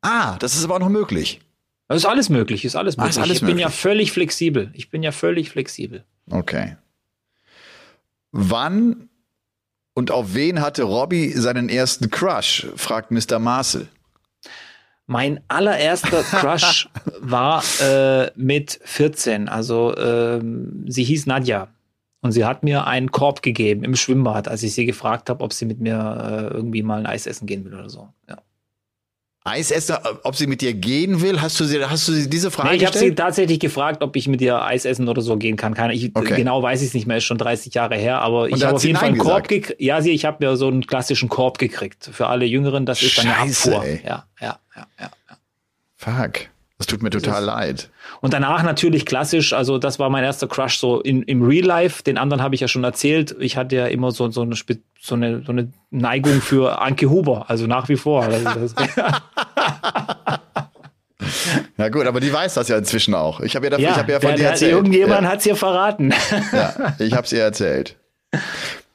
[SPEAKER 2] Ah, das ist aber auch noch möglich.
[SPEAKER 3] Das ist alles möglich, ist alles
[SPEAKER 2] Ah,
[SPEAKER 3] möglich.
[SPEAKER 2] ist alles
[SPEAKER 3] ich bin ja
[SPEAKER 2] möglich.
[SPEAKER 3] völlig flexibel. Ich bin ja völlig flexibel.
[SPEAKER 2] Okay. Wann und auf wen hatte Robbie seinen ersten Crush? fragt Mr. Marcel.
[SPEAKER 3] Mein allererster Crush [LAUGHS] war äh, mit 14. Also ähm, sie hieß Nadja. Und sie hat mir einen Korb gegeben im Schwimmbad, als ich sie gefragt habe, ob sie mit mir äh, irgendwie mal ein Eis essen gehen will oder so. Ja.
[SPEAKER 2] Eisesser, ob sie mit dir gehen will? Hast du sie, hast du sie diese Frage
[SPEAKER 3] Nee, ich habe sie
[SPEAKER 2] gestellt?
[SPEAKER 3] tatsächlich gefragt, ob ich mit ihr Eis essen oder so gehen kann. Keine, ich,
[SPEAKER 2] Okay.
[SPEAKER 3] Genau weiß ich es nicht mehr, ist schon 30 Jahre her, aber ich
[SPEAKER 2] da
[SPEAKER 3] habe auf jeden Fall einen Korb
[SPEAKER 2] gesagt?
[SPEAKER 3] gekriegt. Ja, sie, ich habe mir so einen klassischen Korb gekriegt. Für alle Jüngeren, das ist dann eine Abfuhr.
[SPEAKER 2] ey.
[SPEAKER 3] Ja, ja, ja, ja.
[SPEAKER 2] Fuck. Das tut mir total leid.
[SPEAKER 3] Und danach natürlich klassisch, also das war mein erster Crush so in, im Real Life. Den anderen habe ich ja schon erzählt. Ich hatte ja immer so, so, eine, so, eine, so eine Neigung für Anke Huber, also nach wie vor. [LAUGHS]
[SPEAKER 2] Ja gut, aber die weiß das ja inzwischen auch. Ich habe ja, dafür, ich hab ja von
[SPEAKER 3] der,
[SPEAKER 2] dir erzählt.
[SPEAKER 3] irgendjemand
[SPEAKER 2] ja,
[SPEAKER 3] hat's hier verraten. [LAUGHS]
[SPEAKER 2] ja, ich habe es ihr erzählt.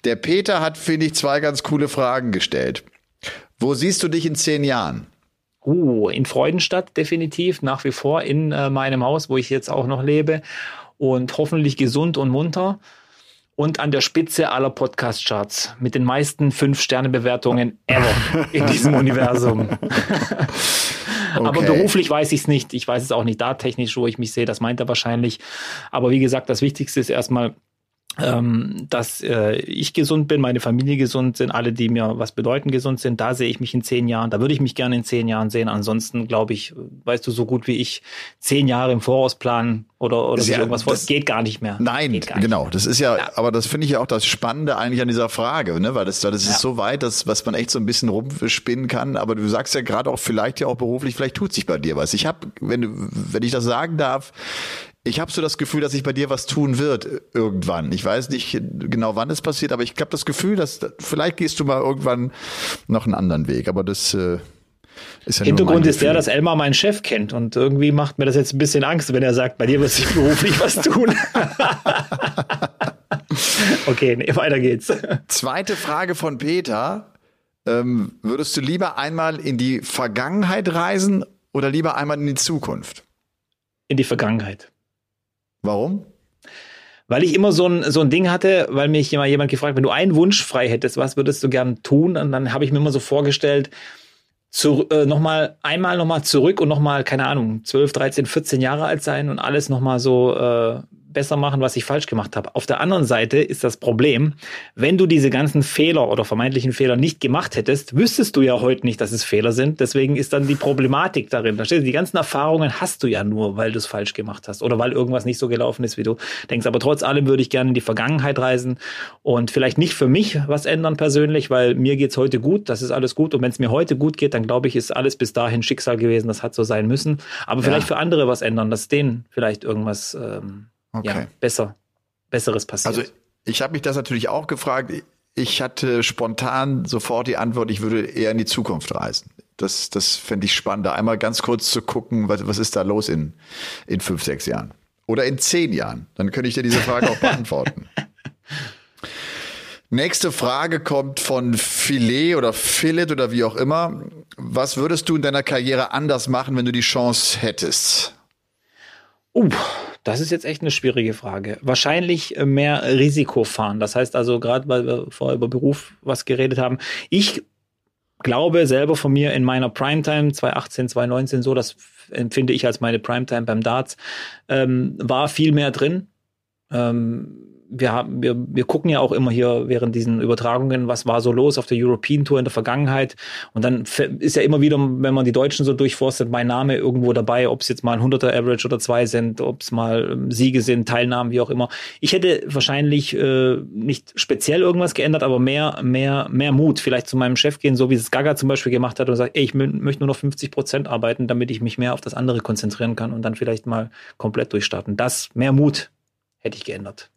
[SPEAKER 2] Der Peter hat, finde ich, zwei ganz coole Fragen gestellt. Wo siehst du dich in zehn Jahren?
[SPEAKER 3] Uh, in Freudenstadt definitiv, nach wie vor in äh, meinem Haus, wo ich jetzt auch noch lebe und hoffentlich gesund und munter und an der Spitze aller Podcast-Charts mit den meisten Fünf-Sterne-Bewertungen ever in [LAUGHS] diesem Universum. [LAUGHS] Aber
[SPEAKER 2] Okay.
[SPEAKER 3] beruflich weiß ich es nicht. Ich weiß es auch nicht da technisch, wo ich mich sehe. Das meint er wahrscheinlich. Aber wie gesagt, das Wichtigste ist erstmal, ähm, dass äh, ich gesund bin, meine Familie gesund sind, alle, die mir was bedeuten, gesund sind. Da sehe ich mich in zehn Jahren. Da würde ich mich gerne in zehn Jahren sehen. Ansonsten glaube ich, weißt du so gut wie ich, zehn Jahre im Voraus planen oder, oder
[SPEAKER 2] Ja,
[SPEAKER 3] irgendwas vor.
[SPEAKER 2] das-
[SPEAKER 3] Geht gar nicht mehr.
[SPEAKER 2] Nein,
[SPEAKER 3] nicht
[SPEAKER 2] genau.
[SPEAKER 3] mehr.
[SPEAKER 2] Das ist ja,
[SPEAKER 3] Ja.
[SPEAKER 2] aber das finde ich ja auch das Spannende eigentlich an dieser Frage, ne? Weil das, das
[SPEAKER 3] Ja.
[SPEAKER 2] ist so weit, dass, was man echt so ein bisschen rumspinnen kann. Aber du sagst ja gerade auch vielleicht ja auch beruflich, vielleicht tut sich bei dir was. Ich habe, wenn du, wenn ich das sagen darf, ich habe so das Gefühl, dass sich bei dir was tun wird äh, irgendwann. Ich weiß nicht genau, wann es passiert, aber ich habe das Gefühl, dass vielleicht gehst du mal irgendwann noch einen anderen Weg. Aber das äh, ist ja
[SPEAKER 3] Hintergrund ist der, dass Elmar meinen Chef kennt und irgendwie macht mir das jetzt ein bisschen Angst, wenn er sagt, bei dir wird sich [LAUGHS] beruflich was tun. [LAUGHS] okay, nee, weiter geht's.
[SPEAKER 2] Zweite Frage von Peter. Ähm, würdest du lieber einmal in die Vergangenheit reisen oder lieber einmal in die Zukunft?
[SPEAKER 3] In die Vergangenheit.
[SPEAKER 2] Warum?
[SPEAKER 3] Weil ich immer so ein, so ein Ding hatte, weil mich immer jemand gefragt, wenn du einen Wunsch frei hättest, was würdest du gern tun? Und dann habe ich mir immer so vorgestellt, zu, äh, noch mal einmal nochmal zurück und nochmal, keine Ahnung, 12, 13, 14 Jahre alt sein und alles nochmal so äh, besser machen, was ich falsch gemacht habe. Auf der anderen Seite ist das Problem, wenn du diese ganzen Fehler oder vermeintlichen Fehler nicht gemacht hättest, wüsstest du ja heute nicht, dass es Fehler sind. Deswegen ist dann die Problematik darin. Verstehst du? Die ganzen Erfahrungen hast du ja nur, weil du es falsch gemacht hast oder weil irgendwas nicht so gelaufen ist, wie du denkst. Aber trotz allem würde ich gerne in die Vergangenheit reisen und vielleicht nicht für mich was ändern persönlich, weil mir geht's heute gut, das ist alles gut. Und wenn es mir heute gut geht, dann glaube ich, ist alles bis dahin Schicksal gewesen, das hat so sein müssen. Aber vielleicht für andere was ändern, dass denen vielleicht irgendwas ähm, ja,
[SPEAKER 2] Okay.
[SPEAKER 3] besser, Besseres passiert.
[SPEAKER 2] Also ich habe mich das natürlich auch gefragt. Ich hatte spontan sofort die Antwort, ich würde eher in die Zukunft reisen. Das, das fände ich spannend, da einmal ganz kurz zu gucken, was, was ist da los in, in fünf, sechs Jahren. Oder in zehn Jahren. Dann könnte ich dir diese Frage auch beantworten. [LAUGHS] Nächste Frage kommt von Filet oder Philip oder wie auch immer. Was würdest du in deiner Karriere anders machen, wenn du die Chance hättest?
[SPEAKER 3] Uh, das ist jetzt echt eine schwierige Frage. Wahrscheinlich äh, mehr Risiko fahren. Das heißt also, gerade weil wir vorher über Beruf was geredet haben, ich glaube selber von mir in meiner Primetime 2018, 2019 so, das empfinde ich als meine Primetime beim Darts, ähm, war viel mehr drin. Ähm, wir, haben, wir, wir gucken ja auch immer hier während diesen Übertragungen, was war so los auf der European Tour in der Vergangenheit. Und dann ist ja immer wieder, wenn man die Deutschen so durchforstet, mein Name irgendwo dabei, ob es jetzt mal ein 100er Average oder zwei sind, ob es mal ähm, Siege sind, Teilnahmen, wie auch immer. Ich hätte wahrscheinlich äh, nicht speziell irgendwas geändert, aber mehr, mehr, mehr Mut. Vielleicht zu meinem Chef gehen, so wie es Gaga zum Beispiel gemacht hat und sagt, ey, ich möchte nur noch 50 Prozent arbeiten, damit ich mich mehr auf das andere konzentrieren kann und dann vielleicht mal komplett durchstarten. Das, mehr Mut hätte ich geändert.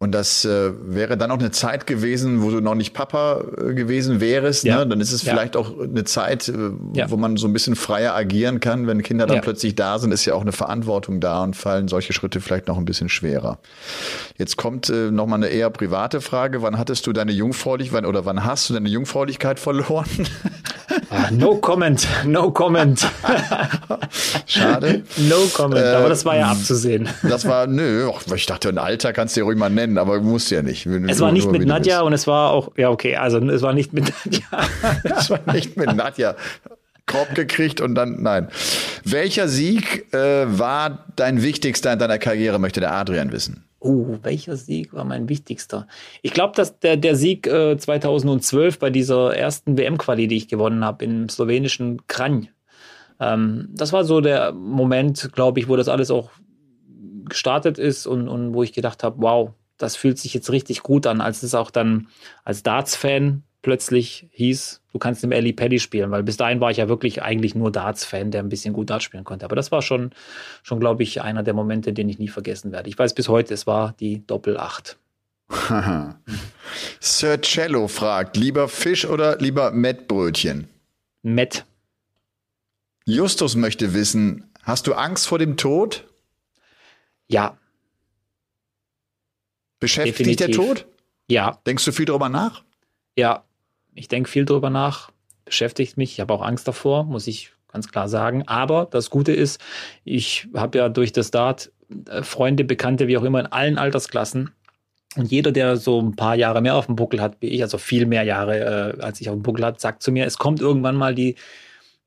[SPEAKER 2] Und das äh, wäre dann auch eine Zeit gewesen, wo du noch nicht Papa äh, gewesen wärst. Ja. Ne? Dann ist es ja. vielleicht auch eine Zeit, äh, ja. wo man so ein bisschen freier agieren kann. Wenn Kinder dann plötzlich da sind, ist ja auch eine Verantwortung da und fallen solche Schritte vielleicht noch ein bisschen schwerer. Jetzt kommt äh, noch mal eine eher private Frage. Wann hattest du deine Jungfräulichkeit oder wann hast du deine Jungfräulichkeit verloren? [LAUGHS]
[SPEAKER 3] Ah, no comment, no comment. [LAUGHS]
[SPEAKER 2] Schade.
[SPEAKER 3] No comment, äh, aber das war ja ähm, abzusehen.
[SPEAKER 2] Das war, nö, ich dachte, ein Alter kannst du ja ruhig mal nennen, aber musst ja nicht.
[SPEAKER 3] Es war nicht mit Nadja und es war auch, ja okay, also es war nicht mit Nadja. [LAUGHS]
[SPEAKER 2] es war nicht mit Nadja. Korb gekriegt und dann, nein. Welcher Sieg äh, war dein wichtigster in deiner Karriere, möchte der Adrian wissen?
[SPEAKER 3] Uh, welcher Sieg war mein wichtigster? Ich glaube, dass der, der Sieg äh, 2012 bei dieser ersten WM-Quali, die ich gewonnen habe, im slowenischen Kranj. Ähm, das war so der Moment, glaube ich, wo das alles auch gestartet ist und, und wo ich gedacht habe, wow, das fühlt sich jetzt richtig gut an, als es auch dann als Darts-Fan plötzlich hieß, du kannst im Ellie Paddy spielen, weil bis dahin war ich ja wirklich eigentlich nur Darts-Fan, der ein bisschen gut Darts spielen konnte. Aber das war schon, schon glaube ich, einer der Momente, den ich nie vergessen werde. Ich weiß bis heute, es war die Doppel-8. [LAUGHS]
[SPEAKER 2] Sir Cello fragt, lieber Fisch oder lieber Mettbrötchen?
[SPEAKER 3] Mett.
[SPEAKER 2] Justus möchte wissen, hast du Angst vor dem Tod?
[SPEAKER 3] Ja.
[SPEAKER 2] Beschäftigt dich der Tod?
[SPEAKER 3] Ja.
[SPEAKER 2] Denkst du viel darüber nach?
[SPEAKER 3] Ja, ich denke viel drüber nach, beschäftigt mich. Ich habe auch Angst davor, muss ich ganz klar sagen. Aber das Gute ist, ich habe ja durch das Dart äh, Freunde, Bekannte, wie auch immer, in allen Altersklassen. Und jeder, der so ein paar Jahre mehr auf dem Buckel hat, wie ich, also viel mehr Jahre, äh, als ich auf dem Buckel hat, sagt zu mir, es kommt irgendwann mal die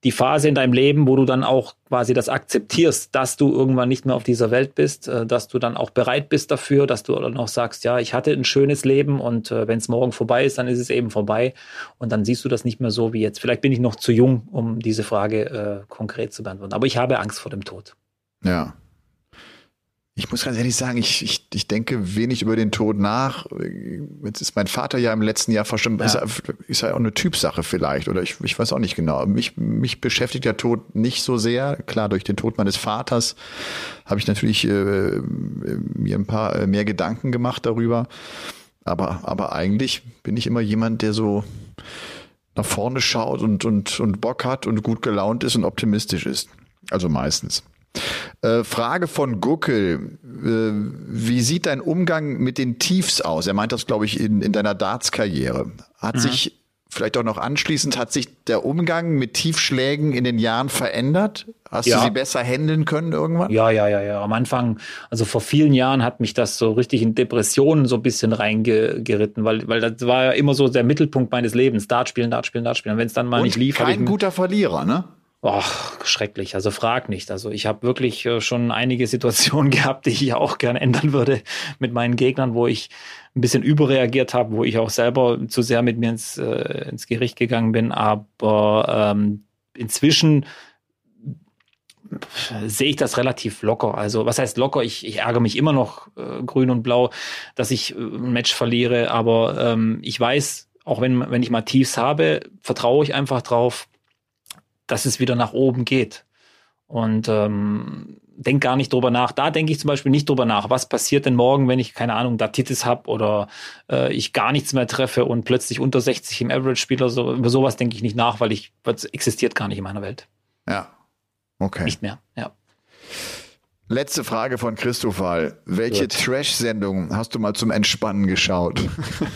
[SPEAKER 3] die Phase in deinem Leben, wo du dann auch quasi das akzeptierst, dass du irgendwann nicht mehr auf dieser Welt bist, äh, dass du dann auch bereit bist dafür, dass du dann auch sagst, ja, ich hatte ein schönes Leben und äh, wenn es morgen vorbei ist, dann ist es eben vorbei und dann siehst du das nicht mehr so wie jetzt. Vielleicht bin ich noch zu jung, um diese Frage äh, konkret zu beantworten, aber ich habe Angst vor dem Tod.
[SPEAKER 2] Ja. Ich muss ganz ehrlich sagen, ich, ich, ich denke wenig über den Tod nach. Jetzt ist mein Vater ja im letzten Jahr verstimmt. Ja. Ist, ist ja auch eine Typsache vielleicht. Oder ich, ich weiß auch nicht genau. Mich, mich beschäftigt der Tod nicht so sehr. Klar, durch den Tod meines Vaters habe ich natürlich äh, mir ein paar äh, mehr Gedanken gemacht darüber. Aber, aber eigentlich bin ich immer jemand, der so nach vorne schaut und, und, und Bock hat und gut gelaunt ist und optimistisch ist. Also meistens. Äh, Frage von Guckel. Äh, wie sieht dein Umgang mit den Tiefs aus? Er meint das, glaube ich, in, in deiner Darts-Karriere. Hat mhm. sich vielleicht auch noch anschließend, hat sich der Umgang mit Tiefschlägen in den Jahren verändert? Hast ja. du sie besser handeln können irgendwann?
[SPEAKER 3] Ja, ja, ja, ja. Am Anfang, also vor vielen Jahren hat mich das so richtig in Depressionen so ein bisschen reingeritten, weil, weil das war ja immer so der Mittelpunkt meines Lebens. Dart spielen, Dart spielen, Dart spielen. Wenn es dann mal Und nicht lief.
[SPEAKER 2] Kein guter Verlierer, ne?
[SPEAKER 3] Och, schrecklich. Also frag nicht. Also ich habe wirklich äh, schon einige [LAUGHS] Situationen gehabt, die ich auch gerne ändern würde mit meinen Gegnern, wo ich ein bisschen überreagiert habe, wo ich auch selber zu sehr mit mir ins, äh, ins Gericht gegangen bin. Aber ähm, inzwischen sehe ich das relativ locker. Also was heißt locker? Ich, ich ärgere mich immer noch äh, grün und blau, dass ich äh, ein Match verliere. Aber ähm, ich weiß, auch wenn, wenn ich mal Tiefs habe, vertraue ich einfach drauf, dass es wieder nach oben geht. Und ähm, denk gar nicht drüber nach. Da denke ich zum Beispiel nicht drüber nach, was passiert denn morgen, wenn ich, keine Ahnung, Datitis habe oder äh, ich gar nichts mehr treffe und plötzlich unter 60 im Average spiele. So, über sowas denke ich nicht nach, weil ich, das existiert gar nicht in meiner Welt.
[SPEAKER 2] Ja. Okay.
[SPEAKER 3] Nicht mehr, ja.
[SPEAKER 2] Letzte Frage von Christopher. Welche Trash-Sendungen hast du mal zum Entspannen geschaut?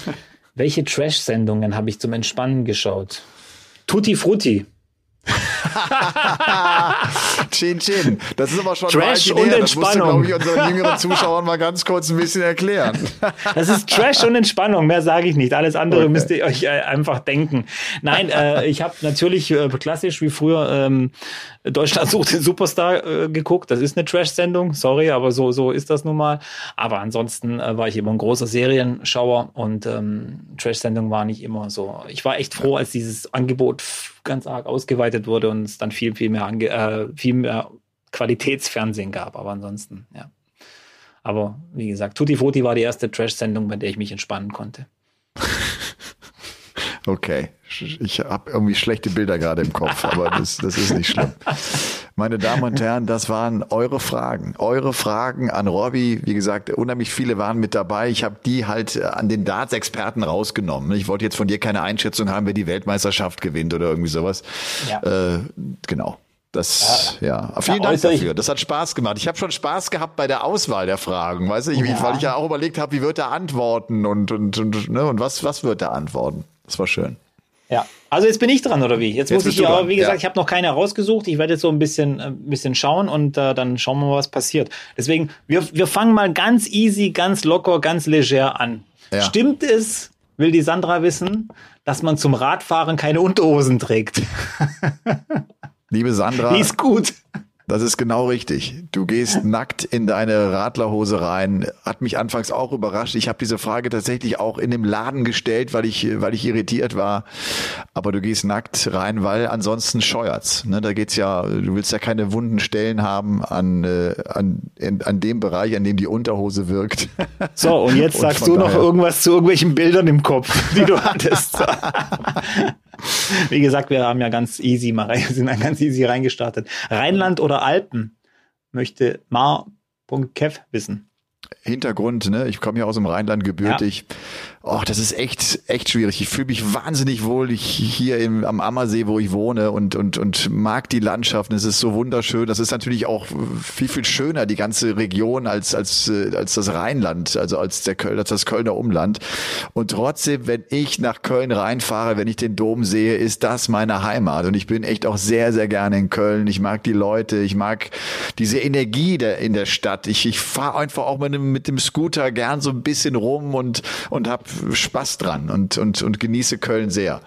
[SPEAKER 2] [LAUGHS]
[SPEAKER 3] Welche Trash-Sendungen habe ich zum Entspannen geschaut? Tutti Frutti. [LAUGHS]
[SPEAKER 2] chin Chin. Das ist aber schon
[SPEAKER 3] Trash und
[SPEAKER 2] her. Das musst du,
[SPEAKER 3] Entspannung.
[SPEAKER 2] glaube ich, unseren jüngeren Zuschauern mal ganz kurz ein bisschen erklären. [LAUGHS]
[SPEAKER 3] Das ist Trash und Entspannung, mehr sage ich nicht. Alles andere
[SPEAKER 2] Okay.
[SPEAKER 3] müsst ihr euch äh, einfach denken. Nein, äh, ich habe natürlich äh, klassisch wie früher ähm, Deutschland sucht den Superstar äh, geguckt. Das ist eine Trash-Sendung, sorry, aber so, so ist das nun mal. Aber ansonsten äh, war ich immer ein großer Serienschauer und ähm, Trash-Sendung war nicht immer so. Ich war echt froh, als dieses Angebot ganz arg ausgeweitet wurde und es dann viel, viel mehr, ange äh, viel mehr Qualitätsfernsehen gab. Aber ansonsten, ja. Aber wie gesagt, Tutti Frutti war die erste Trash-Sendung, bei der ich mich entspannen konnte. [LAUGHS]
[SPEAKER 2] Okay, ich habe irgendwie schlechte Bilder gerade im Kopf, aber das, das ist nicht schlimm. [LAUGHS] Meine Damen und Herren, das waren eure Fragen. Eure Fragen an Robby. Wie gesagt, unheimlich viele waren mit dabei. Ich habe die halt an den Darts-Experten rausgenommen. Ich wollte jetzt von dir keine Einschätzung haben, wer die Weltmeisterschaft gewinnt oder irgendwie sowas.
[SPEAKER 3] Ja.
[SPEAKER 2] Äh, genau. Das, ja. Vielen
[SPEAKER 3] Da
[SPEAKER 2] Dank dafür. Das hat Spaß gemacht. Ich habe schon Spaß gehabt bei der Auswahl der Fragen, weißt du, ich,
[SPEAKER 3] Ja.
[SPEAKER 2] weil ich ja auch überlegt habe, wie wird er antworten und, und, und, ne, und was, was wird er antworten. Das war schön.
[SPEAKER 3] Ja. Also jetzt bin ich dran, oder wie? Jetzt,
[SPEAKER 2] Jetzt
[SPEAKER 3] muss ich
[SPEAKER 2] dran,
[SPEAKER 3] wie gesagt,
[SPEAKER 2] ja.
[SPEAKER 3] ich habe noch keine rausgesucht. Ich werde jetzt so ein bisschen, ein bisschen schauen und äh, dann schauen wir mal, was passiert. Deswegen, wir, wir fangen mal ganz easy, ganz locker, ganz leger an.
[SPEAKER 2] Ja.
[SPEAKER 3] Stimmt es, will die Sandra wissen, dass man zum Radfahren keine Unterhosen trägt?
[SPEAKER 2] Liebe Sandra,
[SPEAKER 3] Die ist gut.
[SPEAKER 2] Das ist genau richtig. Du gehst nackt in deine Radlerhose rein. Hat mich anfangs auch überrascht. Ich habe diese Frage tatsächlich auch in dem Laden gestellt, weil ich, weil ich irritiert war. Aber du gehst nackt rein, weil ansonsten scheuert's. Ne, da geht's ja, du willst ja keine wunden Stellen haben an, äh, an, in, an dem Bereich, an dem die Unterhose wirkt. [LAUGHS]
[SPEAKER 3] So, und jetzt
[SPEAKER 2] Und
[SPEAKER 3] sagst du noch irgendwas zu irgendwelchen Bildern im Kopf, die du hattest. [LAUGHS] [LAUGHS] Wie gesagt, wir haben ja ganz easy mal rein, [LAUGHS] sind dann ganz easy reingestartet. Rheinland oder Alpen möchte Mar.kev wissen.
[SPEAKER 2] Hintergrund, ne? Ich komme ja aus dem Rheinland gebürtig. Oh, das ist echt, echt schwierig. Ich fühle mich wahnsinnig wohl ich, hier im, am Ammersee, wo ich wohne und, und, und mag die Landschaften. Es ist so wunderschön. Das ist natürlich auch viel, viel schöner, die ganze Region, als, als, äh, als das Rheinland, also als, der Köln, als das Kölner Umland. Und trotzdem, wenn ich nach Köln reinfahre, wenn ich den Dom sehe, ist das meine Heimat. Und ich bin echt auch sehr, sehr gerne in Köln. Ich mag die Leute, ich mag diese Energie der, in der Stadt. Ich, ich fahre einfach auch mit dem, mit dem Scooter gern so ein bisschen rum und, und habe Spaß dran und, und, und genieße Köln sehr.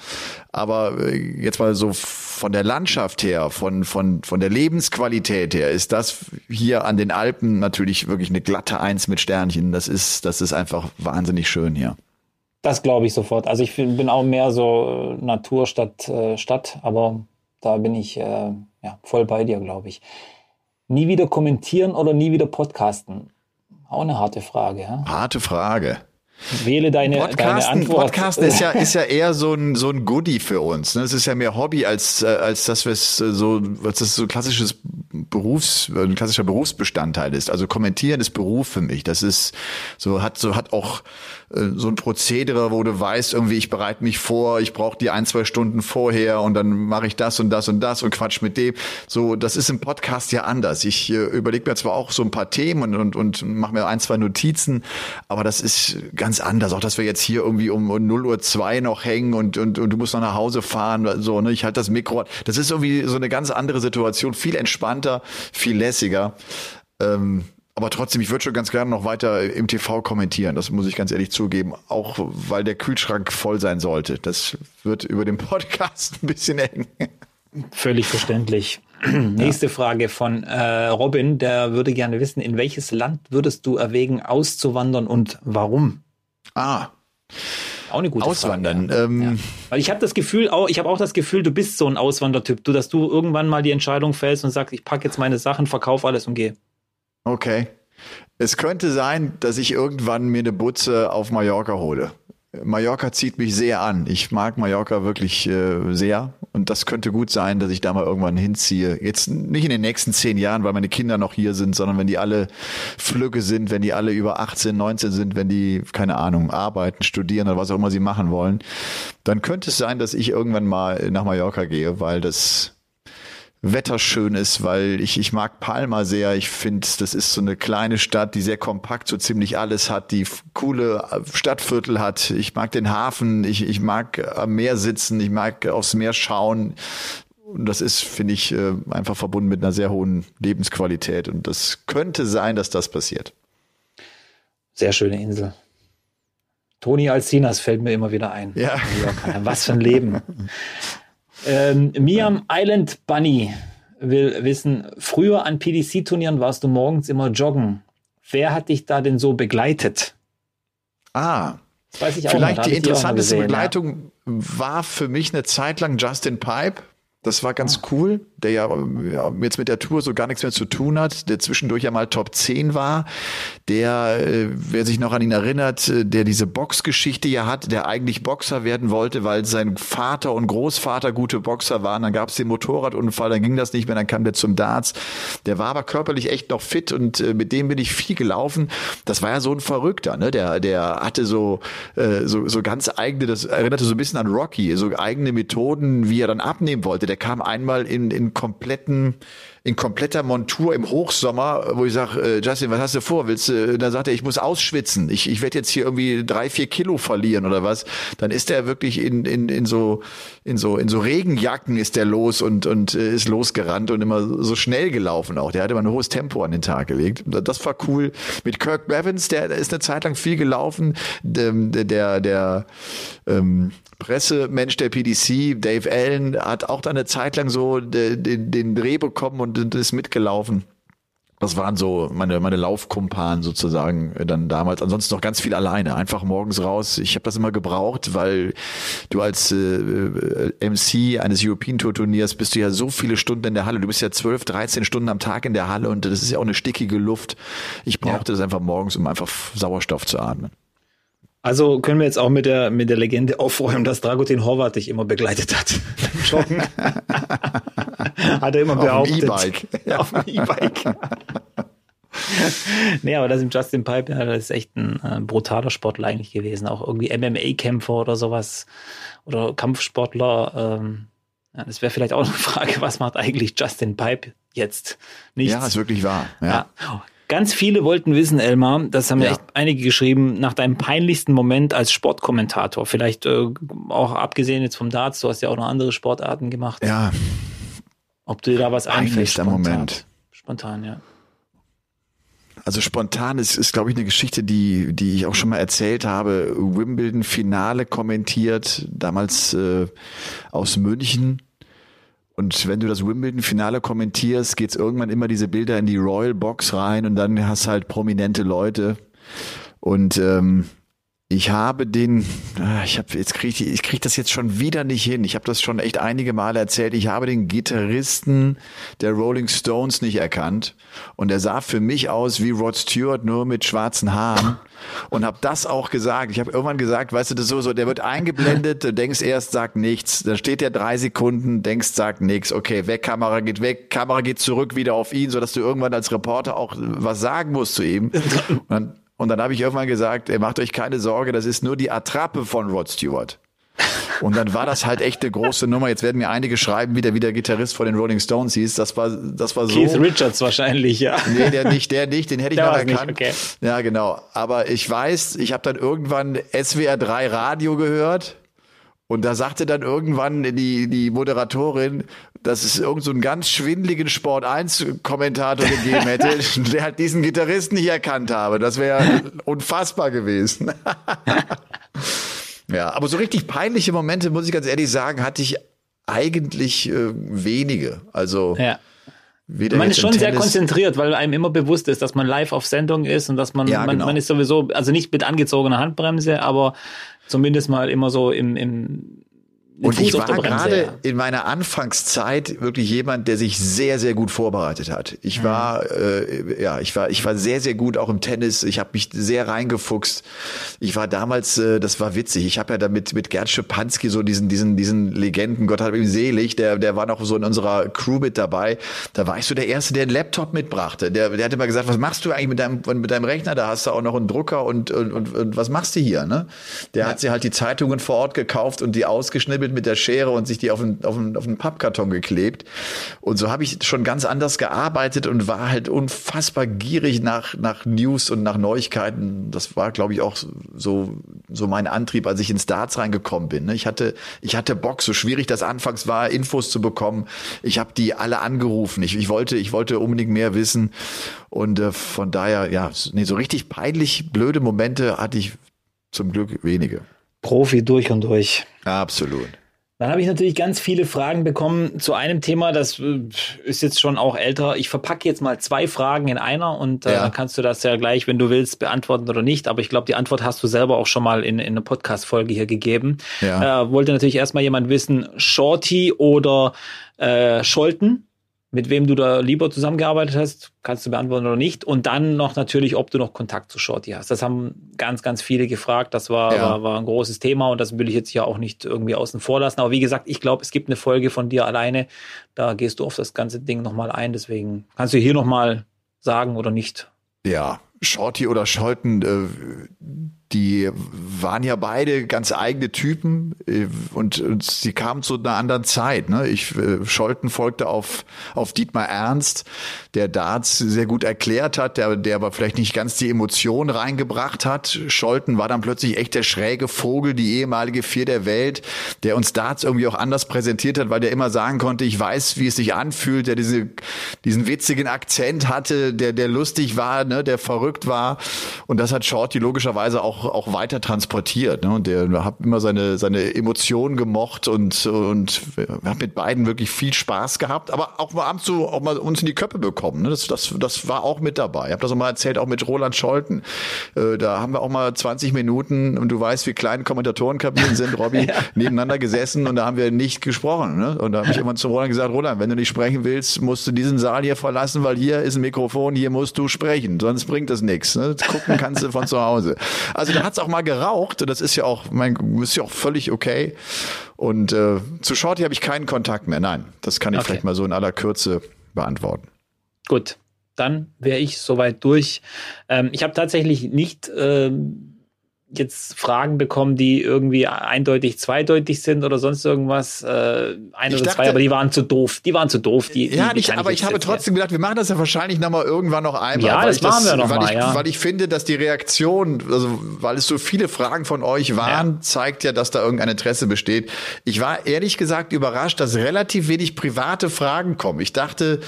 [SPEAKER 2] Aber äh, jetzt mal so von der Landschaft her, von, von, von der Lebensqualität her, ist das hier an den Alpen natürlich wirklich eine glatte Eins mit Sternchen. Das ist, das ist einfach wahnsinnig schön hier.
[SPEAKER 3] Das glaube ich sofort. Also ich bin auch mehr so äh, Natur statt äh, Stadt, aber da bin ich äh, ja, voll bei dir, glaube ich. Nie wieder kommentieren oder nie wieder podcasten? Auch eine harte Frage. Ja?
[SPEAKER 2] Harte Frage.
[SPEAKER 3] Wähle deine, deine
[SPEAKER 2] Podcasten,
[SPEAKER 3] Antwort.
[SPEAKER 2] Podcasten ist ja, [LAUGHS] ist ja eher so ein, so ein Goodie für uns. Ne? Es ist ja mehr Hobby, als, äh, als dass wir es äh, so, was das so klassisches Berufs, ein klassischer Berufsbestandteil ist. Also kommentieren ist Beruf für mich. Das ist so, hat so, hat auch äh, so ein Prozedere, wo du weißt, irgendwie, ich bereite mich vor, ich brauche die ein, zwei Stunden vorher und dann mache ich das und das und das und quatsch mit dem. So, das ist im Podcast ja anders. Ich äh, überlege mir zwar auch so ein paar Themen und, und, und mache mir ein, zwei Notizen, aber das ist ganz anders. Auch, dass wir jetzt hier irgendwie um, um 0 Uhr zwei noch hängen und, und, und du musst noch nach Hause fahren, so, ne, ich halte das Mikro. Das ist irgendwie so eine ganz andere Situation, viel entspannter, viel lässiger. Ähm, aber trotzdem, ich würde schon ganz gerne noch weiter im TV kommentieren. Das muss ich ganz ehrlich zugeben. Auch weil der Kühlschrank voll sein sollte. Das wird über den Podcast [LAUGHS] ein bisschen eng.
[SPEAKER 3] Völlig verständlich. [CLEARS THROAT] Nächste Frage von äh, Robin, der würde gerne wissen, in welches Land würdest du erwägen, auszuwandern und warum?
[SPEAKER 2] Ah,
[SPEAKER 3] Auch eine gute
[SPEAKER 2] Auswandern.
[SPEAKER 3] Frage.
[SPEAKER 2] Ähm,
[SPEAKER 3] Ja. Weil ich habe das Gefühl, auch, ich habe auch das Gefühl, du bist so ein Auswandertyp, du, dass du irgendwann mal die Entscheidung fällst und sagst, ich packe jetzt meine Sachen, verkauf alles und gehe.
[SPEAKER 2] Okay. Es könnte sein, dass ich irgendwann mir eine Butze auf Mallorca hole. Mallorca zieht mich sehr an. Ich mag Mallorca wirklich äh, sehr. Und das könnte gut sein, dass ich da mal irgendwann hinziehe. Jetzt nicht in den nächsten zehn Jahren, weil meine Kinder noch hier sind, sondern wenn die alle Flügge sind, wenn die alle über 18, 19 sind, wenn die, keine Ahnung, arbeiten, studieren oder was auch immer sie machen wollen, dann könnte es sein, dass ich irgendwann mal nach Mallorca gehe, weil das Wetter schön ist, weil ich, ich mag Palma sehr. Ich finde, das ist so eine kleine Stadt, die sehr kompakt so ziemlich alles hat, die coole äh, Stadtviertel hat. Ich mag den Hafen, ich, ich mag am Meer sitzen, ich mag aufs Meer schauen. Und das ist, finde ich, äh, einfach verbunden mit einer sehr hohen Lebensqualität. Und das könnte sein, dass das passiert.
[SPEAKER 3] Sehr schöne Insel. Toni Alcinas fällt mir immer wieder ein.
[SPEAKER 2] Ja.
[SPEAKER 3] Was für ein Leben. [LAUGHS] ähm, Miam Island Bunny will wissen, früher an PDC-Turnieren warst du morgens immer joggen. Wer hat dich da denn so begleitet?
[SPEAKER 2] Ah, Vielleicht die interessanteste gesehen, Begleitung ja. war für mich eine Zeit lang Justin Pipe. Das war ganz oh. cool, der ja, ja, jetzt mit der Tour so gar nichts mehr zu tun hat, der zwischendurch ja mal Top 10 war, der, äh, wer sich noch an ihn erinnert, äh, der diese Boxgeschichte ja hat, der eigentlich Boxer werden wollte, weil sein Vater und Großvater gute Boxer waren. Dann gab es den Motorradunfall, dann ging das nicht mehr, dann kam der zum Darts. Der war aber körperlich echt noch fit und äh, mit dem bin ich viel gelaufen. Das war ja so ein Verrückter, ne? Der, der hatte so, äh, so, so ganz eigene, das erinnerte so ein bisschen an Rocky, so eigene Methoden, wie er dann abnehmen wollte der kam einmal in, in kompletten in kompletter Montur im Hochsommer, wo ich sage, äh, Justin, was hast du vor? Willst du? Dann sagt er, ich muss ausschwitzen. Ich, ich werde jetzt hier irgendwie drei, vier Kilo verlieren oder was. Dann ist er wirklich in, in, in so in so in so Regenjacken ist der los und und äh, ist losgerannt und immer so schnell gelaufen auch. Der hatte immer ein hohes Tempo an den Tag gelegt. Das war cool. Mit Kirk Bevins, der, ist eine Zeit lang viel gelaufen. Der der, der ähm, Pressemensch der PDC, Dave Allen, hat auch dann eine Zeit lang so den, den Dreh bekommen und ist mitgelaufen. Das waren so meine, meine Laufkumpanen sozusagen äh, dann damals. Ansonsten noch ganz viel alleine. Einfach morgens raus. Ich habe das immer gebraucht, weil du als äh, äh MC eines European Tour Turniers bist du ja so viele Stunden in der Halle. Du bist ja 12, 13 Stunden am Tag in der Halle und das ist ja auch eine stickige Luft. Ich brauchte ja. das einfach morgens, um einfach Sauerstoff zu atmen.
[SPEAKER 3] Also können wir jetzt auch mit der, mit der Legende aufräumen, dass Dragutin Horvath dich immer begleitet hat. Joggen. [LAUGHS] hat er immer behauptet. [LAUGHS] Auf dem E-Bike. Ja, auf dem E-Bike. nee, aber das ist Justin Pipe, ja, das ist echt ein äh, brutaler Sportler eigentlich gewesen. Auch irgendwie MMA-Kämpfer oder sowas. Oder Kampfsportler. Ähm, ja, das wäre vielleicht auch eine Frage, was macht eigentlich Justin Pipe jetzt?
[SPEAKER 2] Nichts. Ja, ist wirklich wahr. Ja.
[SPEAKER 3] ja. Ganz viele wollten wissen, Elmar, das haben ja, echt einige geschrieben, nach deinem peinlichsten Moment als Sportkommentator. Vielleicht äh, auch abgesehen jetzt vom Darts, du hast ja auch noch andere Sportarten gemacht.
[SPEAKER 2] Ja.
[SPEAKER 3] Ob du dir da was einfällt?
[SPEAKER 2] Peinlichster Moment.
[SPEAKER 3] Spontan, ja.
[SPEAKER 2] Also spontan ist, ist glaube ich, eine Geschichte, die, die ich auch schon mal erzählt habe. Wimbledon-Finale kommentiert, damals äh, aus München. Und wenn du das Wimbledon-Finale kommentierst, geht's irgendwann immer diese Bilder in die Royal Box rein und dann hast halt prominente Leute. Und ähm, ich habe den, ah, ich habe jetzt kriege ich, ich krieg das jetzt schon wieder nicht hin. Ich habe das schon echt einige Male erzählt. Ich habe den Gitarristen der Rolling Stones nicht erkannt und er sah für mich aus wie Rod Stewart nur mit schwarzen Haaren und habe das auch gesagt. Ich habe irgendwann gesagt, weißt du, das so so, der wird eingeblendet, du denkst erst, sagt nichts, dann steht der drei Sekunden, denkst, sagt nichts. Okay, weg, Kamera geht weg, Kamera geht zurück wieder auf ihn, so dass du irgendwann als Reporter auch was sagen musst zu ihm. Und [LAUGHS] dann, und dann habe ich irgendwann gesagt, ey, macht euch keine Sorge, das ist nur die Attrappe von Rod Stewart. Und dann war das halt echt eine große Nummer. Jetzt werden mir einige schreiben, wie der, wie der Gitarrist von den Rolling Stones hieß. Das war, das war so.
[SPEAKER 3] Keith Richards wahrscheinlich, ja.
[SPEAKER 2] Nee, der nicht, der nicht, den hätte ich noch erkannt. Nicht, okay. Ja, genau. Aber ich weiß, ich habe dann irgendwann SWR 3 Radio gehört. Und da sagte dann irgendwann die, die Moderatorin, dass es irgend so einen ganz schwindligen Sport 1 Kommentator gegeben hätte, [LAUGHS] der halt diesen Gitarristen nicht erkannt habe. Das wäre unfassbar gewesen. [LAUGHS] ja, aber so richtig peinliche Momente, muss ich ganz ehrlich sagen, hatte ich eigentlich äh, wenige. Also
[SPEAKER 3] ja. man ist schon sehr konzentriert, weil einem immer bewusst ist, dass man live auf Sendung ist und dass man, ja, man, genau. man ist sowieso, also nicht mit angezogener Handbremse, aber zumindest mal immer so im, im
[SPEAKER 2] und ich war gerade ja. in meiner Anfangszeit wirklich jemand, der sich sehr, sehr gut vorbereitet hat. Ich mhm. war, äh, ja, ich war, ich war sehr, sehr gut auch im Tennis. Ich habe mich sehr reingefuchst. Ich war damals, äh, das war witzig. Ich habe ja damit mit Gerd Schipanski so diesen, diesen, diesen Legenden, Gott hat ihm selig, der, der war noch so in unserer Crew mit dabei. Da war ich so der Erste, der einen Laptop mitbrachte. Der, der hatte mal gesagt, was machst du eigentlich mit deinem, mit deinem Rechner? Da hast du auch noch einen Drucker und, und, und, und was machst du hier? Ne? Der ja. hat sich halt die Zeitungen vor Ort gekauft und die ausgeschnippelt mit, mit der Schere und sich die auf einen, auf einen, auf einen Pappkarton geklebt. Und so habe ich schon ganz anders gearbeitet und war halt unfassbar gierig nach, nach News und nach Neuigkeiten. Das war, glaube ich, auch so so mein Antrieb, als ich ins Darts reingekommen bin. Ne? Ich hatte, ich hatte Bock, so schwierig das anfangs war, Infos zu bekommen. Ich habe die alle angerufen. Ich, ich wollte, ich wollte unbedingt mehr wissen. Und äh, von daher, ja, nee, so richtig peinlich blöde Momente hatte ich zum Glück wenige.
[SPEAKER 3] Profi durch und durch.
[SPEAKER 2] Absolut.
[SPEAKER 3] Dann habe ich natürlich ganz viele Fragen bekommen zu einem Thema, das äh, ist jetzt schon auch älter. Ich verpacke jetzt mal zwei Fragen in einer und äh, ja. dann kannst du das ja gleich, wenn du willst, beantworten oder nicht. Aber ich glaube, die Antwort hast du selber auch schon mal in, in einer Podcast-Folge hier gegeben. Ja. Äh, wollte natürlich erstmal jemand wissen, Shorty oder äh, Scholten? Mit wem du da lieber zusammengearbeitet hast, kannst du beantworten oder nicht. Und dann noch natürlich, ob du noch Kontakt zu Shorty hast. Das haben ganz, ganz viele gefragt. Das war, ja. war, war ein großes Thema und das will ich jetzt ja auch nicht irgendwie außen vor lassen. Aber wie gesagt, ich glaube, es gibt eine Folge von dir alleine. Da gehst du auf das ganze Ding nochmal ein. Deswegen kannst du hier nochmal sagen oder nicht.
[SPEAKER 2] Ja, Shorty oder Scholten, äh, die waren ja beide ganz eigene Typen äh, und, und sie kamen zu einer anderen Zeit. Ne? Ich äh, Scholten folgte auf auf Dietmar Ernst, der Darts sehr gut erklärt hat, der der aber vielleicht nicht ganz die Emotion reingebracht hat. Scholten war dann plötzlich echt der schräge Vogel, die ehemalige Vier der Welt, der uns Darts irgendwie auch anders präsentiert hat, weil der immer sagen konnte, ich weiß, wie es sich anfühlt, der diese diesen witzigen Akzent hatte, der der lustig war, ne, der verrückt war und das hat Shorty logischerweise auch auch, auch weiter transportiert. Ne? Und der hat immer seine, seine Emotionen gemocht und, und wir haben mit beiden wirklich viel Spaß gehabt, aber auch mal so auch mal uns in die Köpfe bekommen. Ne? Das, das, das war auch mit dabei. Ich habe das auch mal erzählt, auch mit Roland Scholten. Äh, da haben wir auch mal 20 Minuten und du weißt, wie klein Kommentatorenkabinen sind, Robby, [LAUGHS] ja. nebeneinander gesessen und da haben wir nicht gesprochen. Ne? Und da habe ich immer zu Roland gesagt, Roland, wenn du nicht sprechen willst, musst du diesen Saal hier verlassen, weil hier ist ein Mikrofon, hier musst du sprechen, sonst bringt das nichts. Ne? Gucken kannst du von zu Hause. Also also hat es auch mal geraucht und das ist ja auch, mein, ist ja auch völlig okay. Und äh, zu Shorty habe ich keinen Kontakt mehr. Nein, das kann ich okay. vielleicht mal so in aller Kürze beantworten.
[SPEAKER 3] Gut, dann wäre ich soweit durch. Ähm, ich habe tatsächlich nicht ähm, jetzt Fragen bekommen, die irgendwie eindeutig zweideutig sind oder sonst irgendwas. Äh, ein ich oder dachte, zwei, aber die waren zu doof. Die waren zu doof. Die,
[SPEAKER 2] ja,
[SPEAKER 3] die
[SPEAKER 2] nicht, aber ich habe trotzdem gedacht, wir machen das ja wahrscheinlich nochmal irgendwann noch einmal.
[SPEAKER 3] Ja, das machen das, wir noch
[SPEAKER 2] weil ich,
[SPEAKER 3] ja.
[SPEAKER 2] Weil ich finde, dass die Reaktion, also weil es so viele Fragen von euch waren, ja. zeigt ja, dass da irgendein Interesse besteht. Ich war ehrlich gesagt überrascht, dass relativ wenig private Fragen kommen. Ich dachte,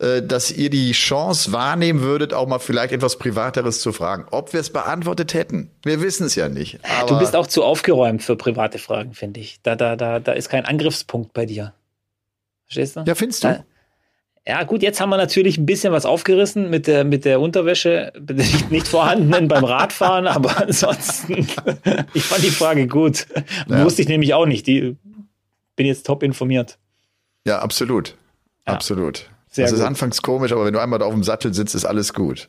[SPEAKER 2] äh, dass ihr die Chance wahrnehmen würdet, auch mal vielleicht etwas Privateres zu fragen. Ob wir es beantwortet hätten, wir wissen wissen es ja nicht.
[SPEAKER 3] du bist auch zu aufgeräumt für private Fragen, finde ich. Da, da, da, da ist kein Angriffspunkt bei dir. Verstehst du?
[SPEAKER 2] Ja, findest du? Da,
[SPEAKER 3] ja, gut, jetzt haben wir natürlich ein bisschen was aufgerissen mit der, mit der Unterwäsche, [LAUGHS] nicht, nicht vorhandenen beim Radfahren, aber [LAUGHS] ansonsten, [LAUGHS] ich fand die Frage gut. Ja. Wusste ich nämlich auch nicht. Die bin jetzt top informiert.
[SPEAKER 2] Ja, absolut. Ja. Absolut. Sehr das gut. ist anfangs komisch, aber wenn du einmal da auf dem Sattel sitzt, ist alles gut.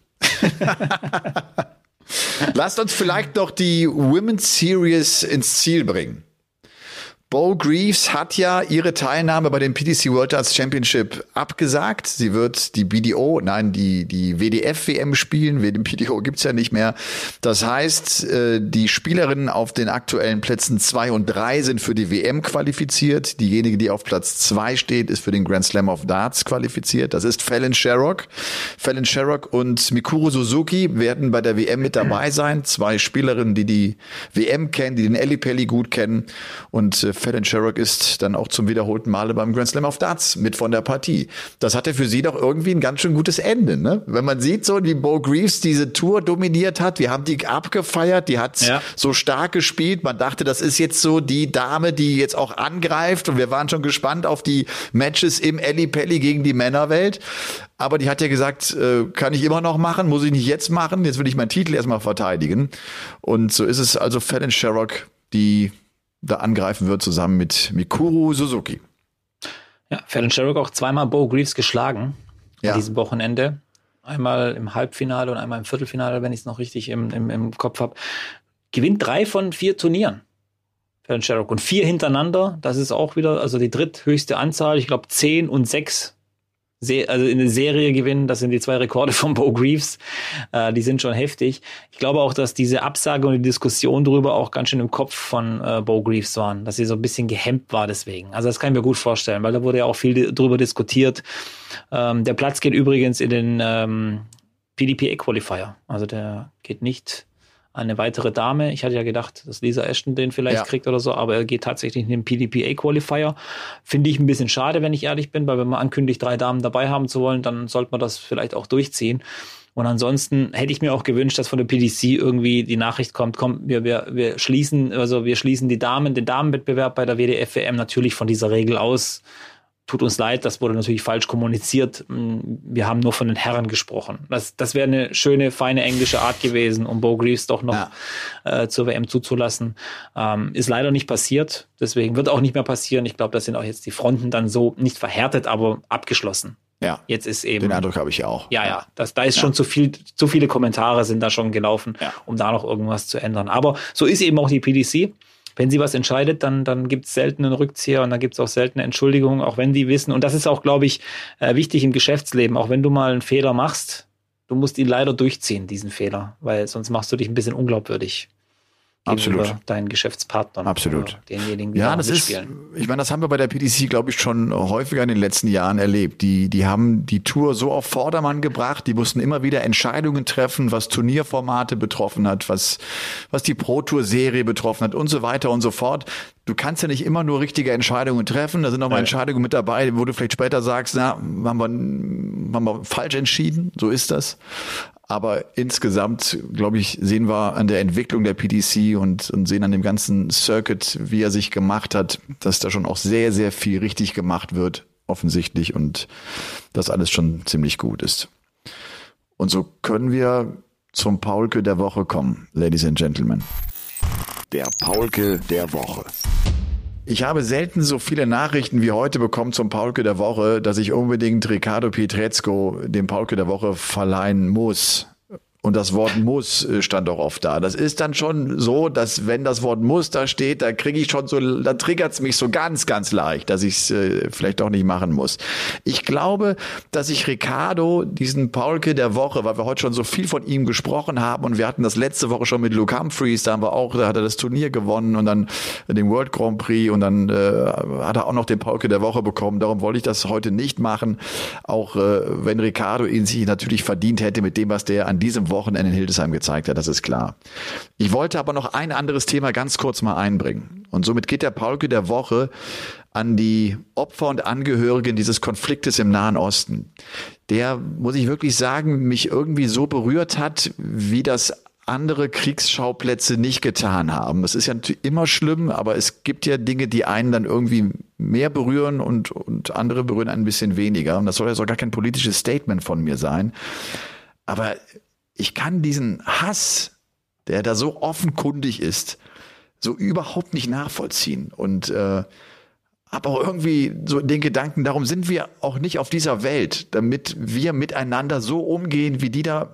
[SPEAKER 2] Lasst uns vielleicht noch die Women's Series ins Ziel bringen. Bo Greaves hat ja ihre Teilnahme bei dem PTC World Darts Championship abgesagt. Sie wird die BDO, nein, die, die WDF-WM spielen. Den PDO gibt's ja nicht mehr. Das heißt, äh, die Spielerinnen auf den aktuellen Plätzen zwei und drei sind für die WM qualifiziert. Diejenige, die auf Platz zwei steht, ist für den Grand Slam of Darts qualifiziert. Das ist Fallon Sherrock. Fallon Sherrock und Mikuru Suzuki werden bei der WM mit dabei sein. Zwei Spielerinnen, die die WM kennen, die den Ellipelli gut kennen und äh, Fallon Sherrock ist dann auch zum wiederholten Male beim Grand Slam of Darts mit von der Partie. Das hatte für sie doch irgendwie ein ganz schön gutes Ende, ne? Wenn man sieht, so wie Bo Greaves diese Tour dominiert hat, wir haben die abgefeiert, die hat ja. so stark gespielt. Man dachte, das ist jetzt so die Dame, die jetzt auch angreift und wir waren schon gespannt auf die Matches im Ellie Pelli gegen die Männerwelt. Aber die hat ja gesagt, äh, kann ich immer noch machen, muss ich nicht jetzt machen. Jetzt will ich meinen Titel erstmal verteidigen. Und so ist es also Fallon Sherrock, die da angreifen wird, zusammen mit Mikuru Suzuki.
[SPEAKER 3] Ja, Fallon Sherrock auch zweimal Bo Greaves geschlagen ja. an diesem Wochenende. Einmal im Halbfinale und einmal im Viertelfinale, wenn ich es noch richtig im, im, im Kopf habe. Gewinnt drei von vier Turnieren. Fallon Sherrock. Und vier hintereinander, das ist auch wieder, also die dritthöchste Anzahl, ich glaube zehn und sechs also in eine Serie gewinnen. Das sind die zwei Rekorde von Bo Greaves. Äh, die sind schon heftig. Ich glaube auch, dass diese Absage und die Diskussion darüber auch ganz schön im Kopf von äh, Bo Greaves waren, dass sie so ein bisschen gehemmt war deswegen. Also das kann ich mir gut vorstellen, weil da wurde ja auch viel darüber diskutiert. Ähm, der Platz geht übrigens in den ähm, PDPA Qualifier. Also der geht nicht eine weitere Dame. Ich hatte ja gedacht, dass Lisa Ashton den vielleicht
[SPEAKER 2] Ja.
[SPEAKER 3] kriegt oder so, aber er geht tatsächlich in den PDPA-Qualifier. Finde ich ein bisschen schade, wenn ich ehrlich bin, weil wenn man ankündigt, drei Damen dabei haben zu wollen, dann sollte man das vielleicht auch durchziehen. Und ansonsten hätte ich mir auch gewünscht, dass von der PDC irgendwie die Nachricht kommt, komm, wir, wir, wir schließen, also wir schließen die Damen, den Damenwettbewerb bei der WDF-WM natürlich von dieser Regel aus. Tut uns leid, das wurde natürlich falsch kommuniziert. Wir haben nur von den Herren gesprochen. Das, das wäre eine schöne, feine englische Art gewesen, um Bo Greaves doch noch
[SPEAKER 2] Ja.
[SPEAKER 3] äh, zur WM zuzulassen. Ähm, ist leider nicht passiert. Deswegen wird auch nicht mehr passieren. Ich glaube, da sind auch jetzt die Fronten dann so nicht verhärtet, aber abgeschlossen.
[SPEAKER 2] Ja,
[SPEAKER 3] Jetzt ist eben.
[SPEAKER 2] den Eindruck habe ich auch.
[SPEAKER 3] Ja, ja, das, da ist schon zu viel, zu viele Kommentare sind da schon gelaufen,
[SPEAKER 2] Ja.
[SPEAKER 3] um da noch irgendwas zu ändern. Aber so ist eben auch die PDC. Wenn sie was entscheidet, dann, dann gibt es selten einen Rückzieher und dann gibt es auch selten eine Entschuldigung, auch wenn die wissen. Und das ist auch, glaube ich, äh, wichtig im Geschäftsleben. Auch wenn du mal einen Fehler machst, du musst ihn leider durchziehen, diesen Fehler, weil sonst machst du dich ein bisschen unglaubwürdig.
[SPEAKER 2] Absolut.
[SPEAKER 3] Deinen Geschäftspartnern.
[SPEAKER 2] Absolut.
[SPEAKER 3] Denjenigen, die
[SPEAKER 2] Ja,
[SPEAKER 3] da
[SPEAKER 2] das ist,
[SPEAKER 3] mitspielen.
[SPEAKER 2] ich meine, das haben wir bei der PDC, glaube ich, schon häufiger in den letzten Jahren erlebt. Die, die haben die Tour so auf Vordermann gebracht, die mussten immer wieder Entscheidungen treffen, was Turnierformate betroffen hat, was, was die Pro-Tour-Serie betroffen hat und so weiter und so fort. Du kannst ja nicht immer nur richtige Entscheidungen treffen. Da sind auch mal
[SPEAKER 3] Ja.
[SPEAKER 2] Entscheidungen mit dabei, wo du vielleicht später sagst, na, haben wir, haben wir falsch entschieden. So ist das. Aber insgesamt, glaube ich, sehen wir an der Entwicklung der PDC und, und sehen an dem ganzen Circuit, wie er sich gemacht hat, dass da schon auch sehr, sehr viel richtig gemacht wird, offensichtlich, und das alles schon ziemlich gut ist. Und so können wir zum Paulke der Woche kommen, Ladies and Gentlemen.
[SPEAKER 1] Der Paulke der Woche.
[SPEAKER 2] Ich habe selten so viele Nachrichten wie heute bekommen zum Paulke der Woche, dass ich unbedingt Riccardo Pietrezco dem Paulke der Woche verleihen muss. Und das Wort muss äh, stand auch oft da. Das ist dann schon so, dass wenn das Wort muss da steht, da kriege ich schon so, da triggert's mich so ganz, ganz leicht, dass ich es äh, vielleicht doch nicht machen muss. Ich glaube, dass ich Ricardo, diesen Paulke der Woche, weil wir heute schon so viel von ihm gesprochen haben und wir hatten das letzte Woche schon mit Luke Humphreys, da haben wir auch, da hat er das Turnier gewonnen und dann den World Grand Prix und dann äh, hat er auch noch den Paulke der Woche bekommen. Darum wollte ich das heute nicht machen, auch äh, wenn Ricardo ihn sich natürlich verdient hätte mit dem, was der an diesem Wochenende in Hildesheim gezeigt hat, das ist klar. Ich wollte aber noch ein anderes Thema ganz kurz mal einbringen. Und somit geht der Paulke der Woche an die Opfer und Angehörigen dieses Konfliktes im Nahen Osten. Der, muss ich wirklich sagen, mich irgendwie so berührt hat, wie das andere Kriegsschauplätze nicht getan haben. Das ist ja immer schlimm, aber es gibt ja Dinge, die einen dann irgendwie mehr berühren und, und andere berühren ein bisschen weniger. Und das soll ja so gar kein politisches Statement von mir sein. Aber ich kann diesen Hass, der da so offenkundig ist, so überhaupt nicht nachvollziehen. Und äh, habe auch irgendwie so den Gedanken, darum sind wir auch nicht auf dieser Welt, damit wir miteinander so umgehen, wie die da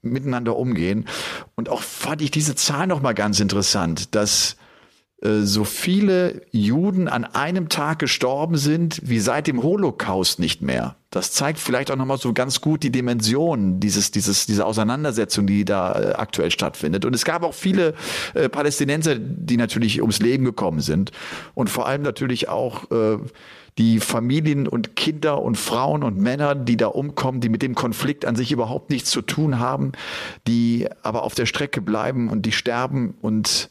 [SPEAKER 2] miteinander umgehen. Und auch fand ich diese Zahl noch mal ganz interessant, dass so viele Juden an einem Tag gestorben sind wie seit dem Holocaust nicht mehr. Das zeigt vielleicht auch nochmal so ganz gut die Dimension dieses, dieses, dieser Auseinandersetzung, die da äh, aktuell stattfindet. Und es gab auch viele äh, Palästinenser, die natürlich ums Leben gekommen sind. Und vor allem natürlich auch äh, die Familien und Kinder und Frauen und Männer, die da umkommen, die mit dem Konflikt an sich überhaupt nichts zu tun haben, die aber auf der Strecke bleiben und die sterben und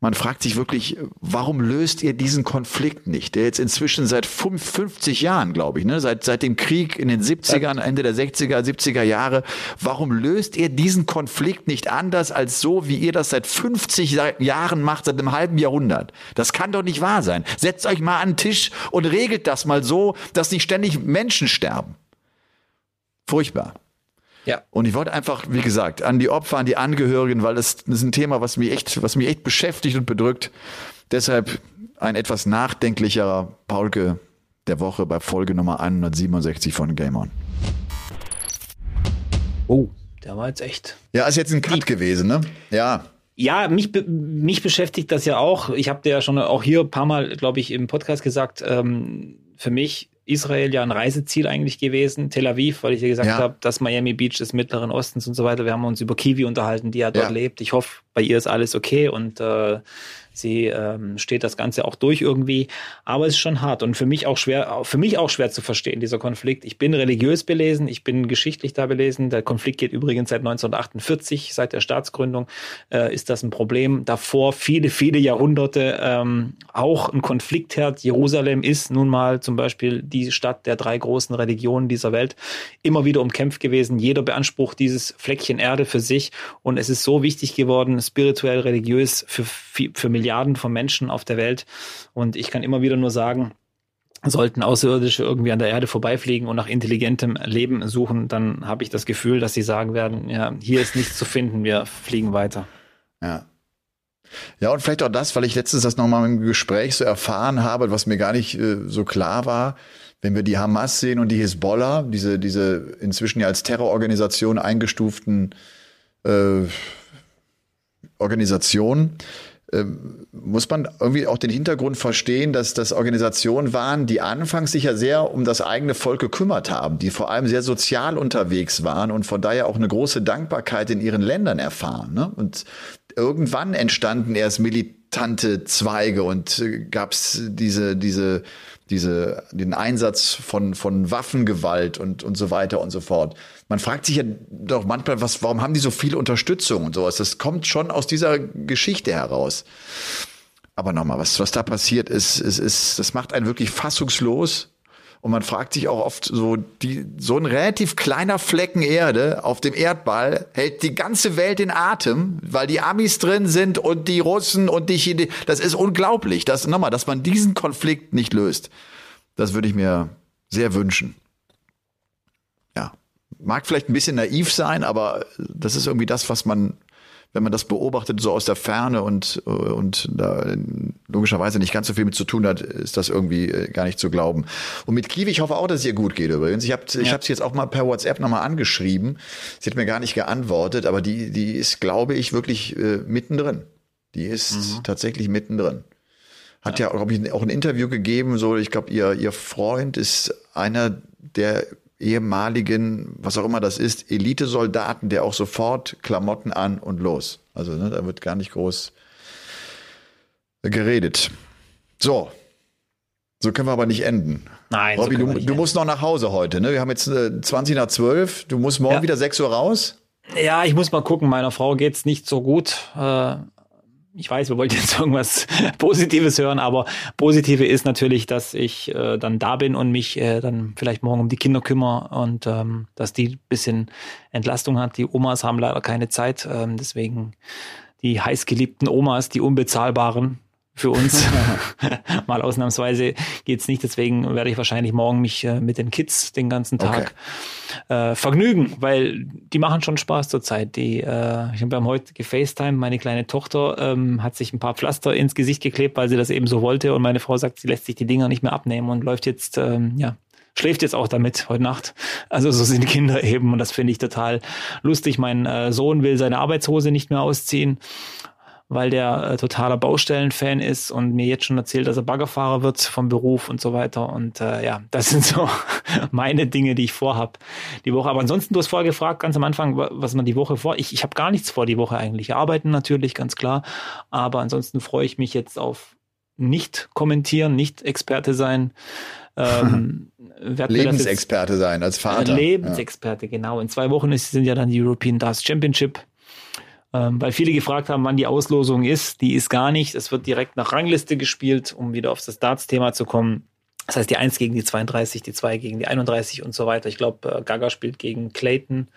[SPEAKER 2] man fragt sich wirklich, warum löst ihr diesen Konflikt nicht, der jetzt inzwischen seit 50 Jahren, glaube ich, ne, seit, seit dem Krieg in den 70ern, Ende der 60er, 70er Jahre, warum löst ihr diesen Konflikt nicht anders als so, wie ihr das seit 50 Jahren macht, seit einem halben Jahrhundert? Das kann doch nicht wahr sein. Setzt euch mal an den Tisch und regelt das mal so, dass nicht ständig Menschen sterben. Furchtbar.
[SPEAKER 3] Ja.
[SPEAKER 2] Und ich wollte einfach, wie gesagt, an die Opfer, an die Angehörigen, weil das, das ist ein Thema, was mich echt, was mich echt beschäftigt und bedrückt. Deshalb ein etwas nachdenklicherer Paulke der Woche bei Folge Nummer 167 von Game On.
[SPEAKER 3] Oh, der war jetzt echt.
[SPEAKER 2] Ja, ist jetzt ein Cut gewesen, ne? Ja.
[SPEAKER 3] Ja, mich, mich beschäftigt das ja auch. Ich habe dir ja schon auch hier ein paar Mal, glaube ich, im Podcast gesagt, ähm, für mich Israel ja ein Reiseziel eigentlich gewesen, Tel Aviv, weil ich ja gesagt ja. habe, das Miami Beach des Mittleren Ostens und so weiter. Wir haben uns über Kiwi unterhalten, die ja dort ja. lebt. Ich hoffe, bei ihr ist alles okay und äh, Sie ähm, steht das Ganze auch durch irgendwie, aber es ist schon hart und für mich auch schwer, für mich auch schwer zu verstehen, dieser Konflikt. Ich bin religiös belesen, ich bin geschichtlich da belesen. Der Konflikt geht übrigens seit 1948, seit der Staatsgründung äh, ist das ein Problem. Davor viele, viele Jahrhunderte ähm, auch ein Konfliktherd. Jerusalem ist nun mal zum Beispiel die Stadt der drei großen Religionen dieser Welt, immer wieder umkämpft gewesen. Jeder beansprucht dieses Fleckchen Erde für sich und es ist so wichtig geworden, spirituell, religiös für, für Milliarden Milliarden von Menschen auf der Welt. Und ich kann immer wieder nur sagen, sollten Außerirdische irgendwie an der Erde vorbeifliegen und nach intelligentem Leben suchen, dann habe ich das Gefühl, dass sie sagen werden, ja, hier ist nichts zu finden, wir fliegen weiter.
[SPEAKER 2] Ja. Ja, und vielleicht auch das, weil ich letztens das nochmal im Gespräch so erfahren habe, was mir gar nicht äh, so klar war. Wenn wir die Hamas sehen und die Hisbollah, diese, diese inzwischen ja als Terrororganisation eingestuften äh, Organisationen, muss man irgendwie auch den Hintergrund verstehen, dass das Organisationen waren, die anfangs sich ja sehr um das eigene Volk gekümmert haben, die vor allem sehr sozial unterwegs waren und von daher auch eine große Dankbarkeit in ihren Ländern erfahren. Ne? Und irgendwann entstanden erst militante Zweige und äh, gab es diese, diese diese, den Einsatz von, von Waffengewalt und, und so weiter und so fort. Man fragt sich ja doch manchmal, was, warum haben die so viel Unterstützung und sowas? Das kommt schon aus dieser Geschichte heraus. Aber nochmal, was, was da passiert ist, ist, ist, das macht einen wirklich fassungslos. Und man fragt sich auch oft so, die, so ein relativ kleiner Flecken Erde auf dem Erdball hält die ganze Welt in Atem, weil die Amis drin sind und die Russen und die Chinesen. Das ist unglaublich. Das, nochmal, dass man diesen Konflikt nicht löst. Das würde ich mir sehr wünschen. Mag vielleicht ein bisschen naiv sein, aber das ist irgendwie das, was man wenn man das beobachtet, so aus der Ferne und, und da logischerweise nicht ganz so viel mit zu tun hat, ist das irgendwie äh, gar nicht zu glauben. Und mit Kiwi, ich hoffe auch, dass es ihr gut geht übrigens. Ich habe ja. ich hab sie jetzt auch mal per WhatsApp nochmal angeschrieben. Sie hat mir gar nicht geantwortet, aber die, die ist, glaube ich, wirklich äh, mittendrin. Die ist mhm. tatsächlich mittendrin. Hat ja, ja glaube ich, auch ein Interview gegeben, so, ich glaube, ihr, ihr Freund ist einer der ehemaligen, was auch immer das ist, Elitesoldaten, der auch sofort Klamotten an und los. Also ne, da wird gar nicht groß geredet. So. So können wir aber nicht enden.
[SPEAKER 3] Nein,
[SPEAKER 2] Robby, so du, du musst noch nach Hause heute. Ne? Wir haben jetzt äh, 20 nach 12. Du musst morgen ja. wieder 6 Uhr raus.
[SPEAKER 3] Ja, ich muss mal gucken. Meiner Frau geht's nicht so gut. Äh, ich weiß, wir wollten jetzt irgendwas [LAUGHS] Positives hören, aber Positive ist natürlich, dass ich äh, dann da bin und mich äh, dann vielleicht morgen um die Kinder kümmere und ähm, dass die bisschen Entlastung hat. Die Omas haben leider keine Zeit, ähm, deswegen die heißgeliebten Omas, die unbezahlbaren, für uns. [LAUGHS] [LAUGHS] Mal ausnahmsweise geht's nicht, deswegen werde ich wahrscheinlich morgen mich äh, mit den Kids den ganzen Tag okay. äh, vergnügen, weil die machen schon Spaß zurzeit. Die, äh, ich habe heute gefacetime, meine kleine Tochter ähm, hat sich ein paar Pflaster ins Gesicht geklebt, weil sie das eben so wollte und meine Frau sagt, sie lässt sich die Dinger nicht mehr abnehmen und läuft jetzt, ähm, ja, schläft jetzt auch damit heute Nacht. Also so sind Kinder [LAUGHS] eben und das finde ich total lustig. Mein äh, Sohn will seine Arbeitshose nicht mehr ausziehen weil der äh, totaler Baustellenfan ist und mir jetzt schon erzählt, dass er Baggerfahrer wird vom Beruf und so weiter. Und äh, ja, das sind so [LAUGHS] meine Dinge, die ich vorhab die Woche. Aber ansonsten, du hast vorher gefragt, ganz am Anfang, was man die Woche vor. Ich, ich habe gar nichts vor die Woche eigentlich. Arbeiten natürlich, ganz klar. Aber ansonsten freue ich mich jetzt auf nicht kommentieren, nicht Experte sein. [LAUGHS]
[SPEAKER 2] Ähm, Lebensexperte sein als Vater.
[SPEAKER 3] Lebensexperte, ja. genau. In zwei Wochen ist, sind ja dann die European Darts Championship ähm, weil viele gefragt haben, wann die Auslosung ist. Die ist gar nicht. Es wird direkt nach Rangliste gespielt, um wieder auf das Darts-Thema zu kommen. Das heißt, die 1 gegen die 32, die 2 gegen die 31 und so weiter. Ich glaube, äh, Gaga spielt gegen Clayton,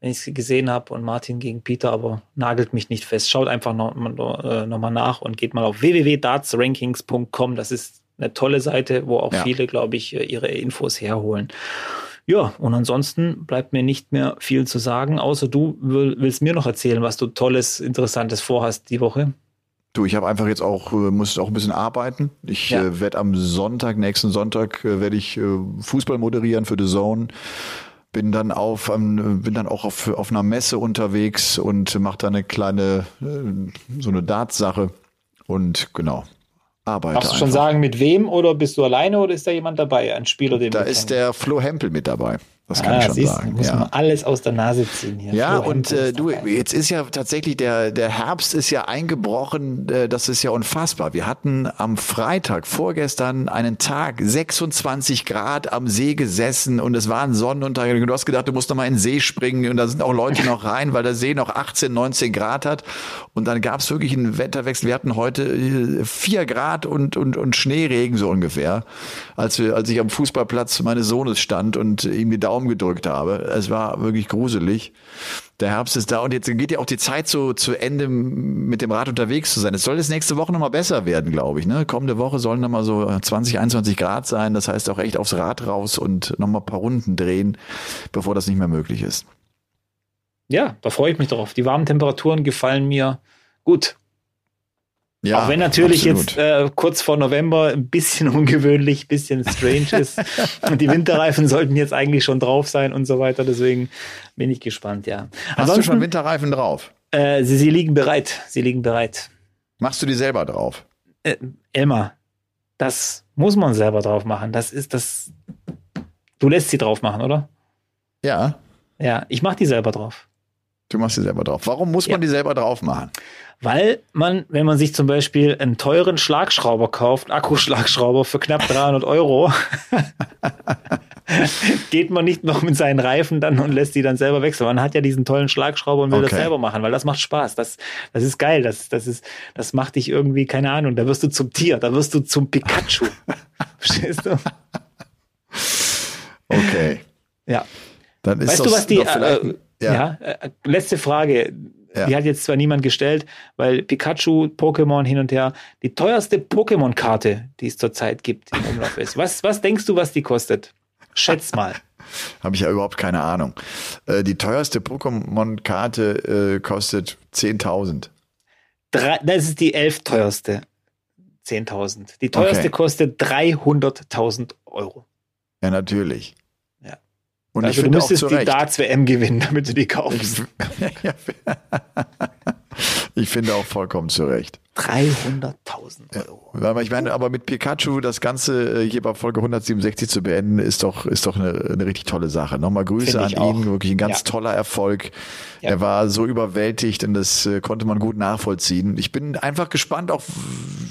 [SPEAKER 3] wenn ich es gesehen habe, und Martin gegen Peter, aber nagelt mich nicht fest. Schaut einfach nochmal noch, äh, noch mal nach und geht mal auf www.dartsrankings.com. Das ist eine tolle Seite, wo auch ja. viele, glaube ich, äh, ihre Infos herholen. Ja, und ansonsten bleibt mir nicht mehr viel zu sagen, außer du willst mir noch erzählen, was du Tolles, Interessantes vorhast die Woche.
[SPEAKER 2] Du, ich habe einfach jetzt auch, äh, muss auch ein bisschen arbeiten. Ich ja. äh, werde am Sonntag, nächsten Sonntag, äh, werde ich äh, Fußball moderieren für The Zone. Bin dann auf, ähm, bin dann auch auf, auf einer Messe unterwegs und mache da eine kleine, äh, so eine Darts-Sache. Und genau, arbeite.
[SPEAKER 3] Darfst du schon
[SPEAKER 2] einfach.
[SPEAKER 3] sagen, mit wem oder bist du alleine oder ist da jemand dabei? Ein Spieler, den
[SPEAKER 2] Da ist der Flo Hempel mit dabei. Das kann
[SPEAKER 3] ah,
[SPEAKER 2] ich schon
[SPEAKER 3] siehst,
[SPEAKER 2] sagen.
[SPEAKER 3] muss
[SPEAKER 2] Ja.
[SPEAKER 3] man alles aus der Nase ziehen hier.
[SPEAKER 2] Ja, und äh, du, jetzt ist ja tatsächlich der, der Herbst ist ja eingebrochen, äh, das ist ja unfassbar. Wir hatten am Freitag, vorgestern, einen Tag, 26 Grad am See gesessen und es war ein Sonnenuntergang. Du hast gedacht, du musst noch mal in den See springen und da sind auch Leute noch [LAUGHS] rein, weil der See noch 18, 19 Grad hat. Und dann gab es wirklich einen Wetterwechsel. Wir hatten heute äh, 4 Grad und, und, und Schneeregen so ungefähr, als, wir, als ich am Fußballplatz meines Sohnes stand und ihm die Daumen gedrückt habe. Es war wirklich gruselig. Der Herbst ist da und jetzt geht ja auch die Zeit so zu Ende, mit dem Rad unterwegs zu sein. Es soll jetzt nächste Woche nochmal besser werden, glaube ich. Ne? Kommende Woche sollen nochmal so 20, 21 Grad sein. Das heißt auch echt aufs Rad raus und nochmal ein paar Runden drehen, bevor das nicht mehr möglich ist.
[SPEAKER 3] Ja, da freue ich mich drauf. Die warmen Temperaturen gefallen mir gut.
[SPEAKER 2] Ja,
[SPEAKER 3] Auch wenn natürlich
[SPEAKER 2] absolut.
[SPEAKER 3] jetzt äh, kurz vor November ein bisschen [LAUGHS] ungewöhnlich, ein bisschen strange ist. Und [LAUGHS] die Winterreifen sollten jetzt eigentlich schon drauf sein und so weiter. Deswegen bin ich gespannt, ja.
[SPEAKER 2] Hast du schon Winterreifen drauf?
[SPEAKER 3] äh, sie, sie liegen bereit. Sie liegen bereit.
[SPEAKER 2] Machst du die selber drauf?
[SPEAKER 3] Äh, Elmar, das muss man selber drauf machen. Das ist das. Du lässt sie drauf machen, oder?
[SPEAKER 2] Ja,
[SPEAKER 3] Ja, ich mache die selber drauf.
[SPEAKER 2] Du machst die selber drauf. Warum muss man
[SPEAKER 3] Ja.
[SPEAKER 2] die selber drauf machen?
[SPEAKER 3] Weil man, wenn man sich zum Beispiel einen teuren Schlagschrauber kauft, einen Akkuschlagschrauber für knapp 300 Euro, [LAUGHS] geht man nicht noch mit seinen Reifen dann und lässt die dann selber wechseln. Man hat ja diesen tollen Schlagschrauber und will das
[SPEAKER 2] Okay.
[SPEAKER 3] selber machen, weil das macht Spaß. Das, das ist geil. Das, das, ist, das macht dich irgendwie, keine Ahnung, da wirst du zum Tier, da wirst du zum Pikachu. [LAUGHS] Verstehst du?
[SPEAKER 2] Okay.
[SPEAKER 3] Ja.
[SPEAKER 2] Dann ist
[SPEAKER 3] Weißt
[SPEAKER 2] das
[SPEAKER 3] du, was die,
[SPEAKER 2] vielleicht
[SPEAKER 3] äh,
[SPEAKER 2] ein-
[SPEAKER 3] ja, äh, letzte Frage.
[SPEAKER 2] Ja.
[SPEAKER 3] Die hat jetzt zwar niemand gestellt, weil Pikachu, Pokémon hin und her, die teuerste Pokémon-Karte, die es zurzeit gibt im Umlauf ist. Was, was denkst du, was die kostet? Schätz mal. [LAUGHS]
[SPEAKER 2] Habe ich ja überhaupt keine Ahnung. Äh, die teuerste Pokémon-Karte äh, kostet 10.000.
[SPEAKER 3] Drei, das ist die elf teuerste. 10.000. Die teuerste
[SPEAKER 2] Okay.
[SPEAKER 3] kostet 300.000 Euro.
[SPEAKER 2] Ja, natürlich. Und
[SPEAKER 3] also
[SPEAKER 2] ich
[SPEAKER 3] du müsstest die. Darts-WM gewinnen, damit du die kaufst.
[SPEAKER 2] Ich [LAUGHS] finde auch vollkommen zu Recht.
[SPEAKER 3] 300.000 Euro.
[SPEAKER 2] Ich meine, aber mit Pikachu das Ganze äh, hier bei Folge 167 zu beenden, ist doch, ist doch eine, eine richtig tolle Sache. Nochmal Grüße an
[SPEAKER 3] auch.
[SPEAKER 2] ihn, wirklich ein ganz
[SPEAKER 3] Ja.
[SPEAKER 2] toller Erfolg.
[SPEAKER 3] Ja.
[SPEAKER 2] Er war so überwältigt und das äh, konnte man gut nachvollziehen. Ich bin einfach gespannt auf,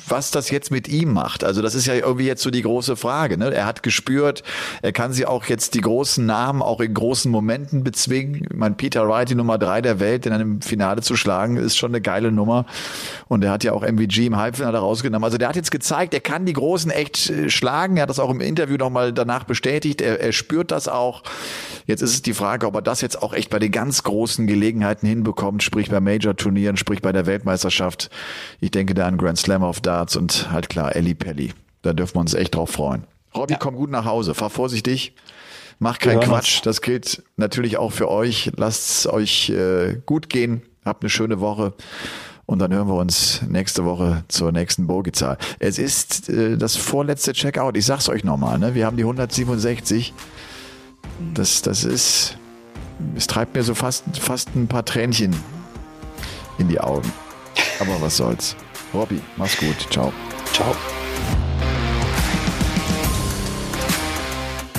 [SPEAKER 2] was das jetzt mit ihm macht. Also das ist ja irgendwie jetzt so die große Frage. Ne? Er hat gespürt, er kann sie auch jetzt die großen Namen auch in großen Momenten bezwingen. Mein Peter Wright, die Nummer drei der Welt, in einem Finale zu schlagen, ist schon eine geile Nummer. Und er hat ja auch MVG im Halbfinale rausgenommen. Also der hat jetzt gezeigt, er kann die Großen echt äh, schlagen. Er hat das auch im Interview nochmal danach bestätigt. Er, er spürt das auch. Jetzt ist es die Frage, ob er das jetzt auch echt bei den ganz großen Gelegenheiten hinbekommt, sprich bei Major-Turnieren, sprich bei der Weltmeisterschaft. Ich denke da an Grand Slam of Darts und halt klar Ellie Pelli. Da dürfen wir uns echt drauf freuen. Robby, komm gut nach Hause. Fahr vorsichtig. Mach keinen Quatsch. Das gilt natürlich auch für euch. Lasst es euch äh, gut gehen. Habt eine schöne Woche. Und dann hören wir uns nächste Woche zur nächsten Bogizahl. Es ist äh, das vorletzte Checkout. Ich sag's euch nochmal, ne? Wir haben die 167. Das, das ist, es treibt mir so fast, fast ein paar Tränchen in die Augen. Aber was soll's. Robby, mach's gut. Ciao.
[SPEAKER 3] Ciao.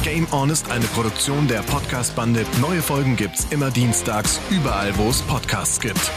[SPEAKER 1] Game On ist eine Produktion der Podcast-Bande. Neue Folgen gibt's immer dienstags, überall, wo es Podcasts gibt.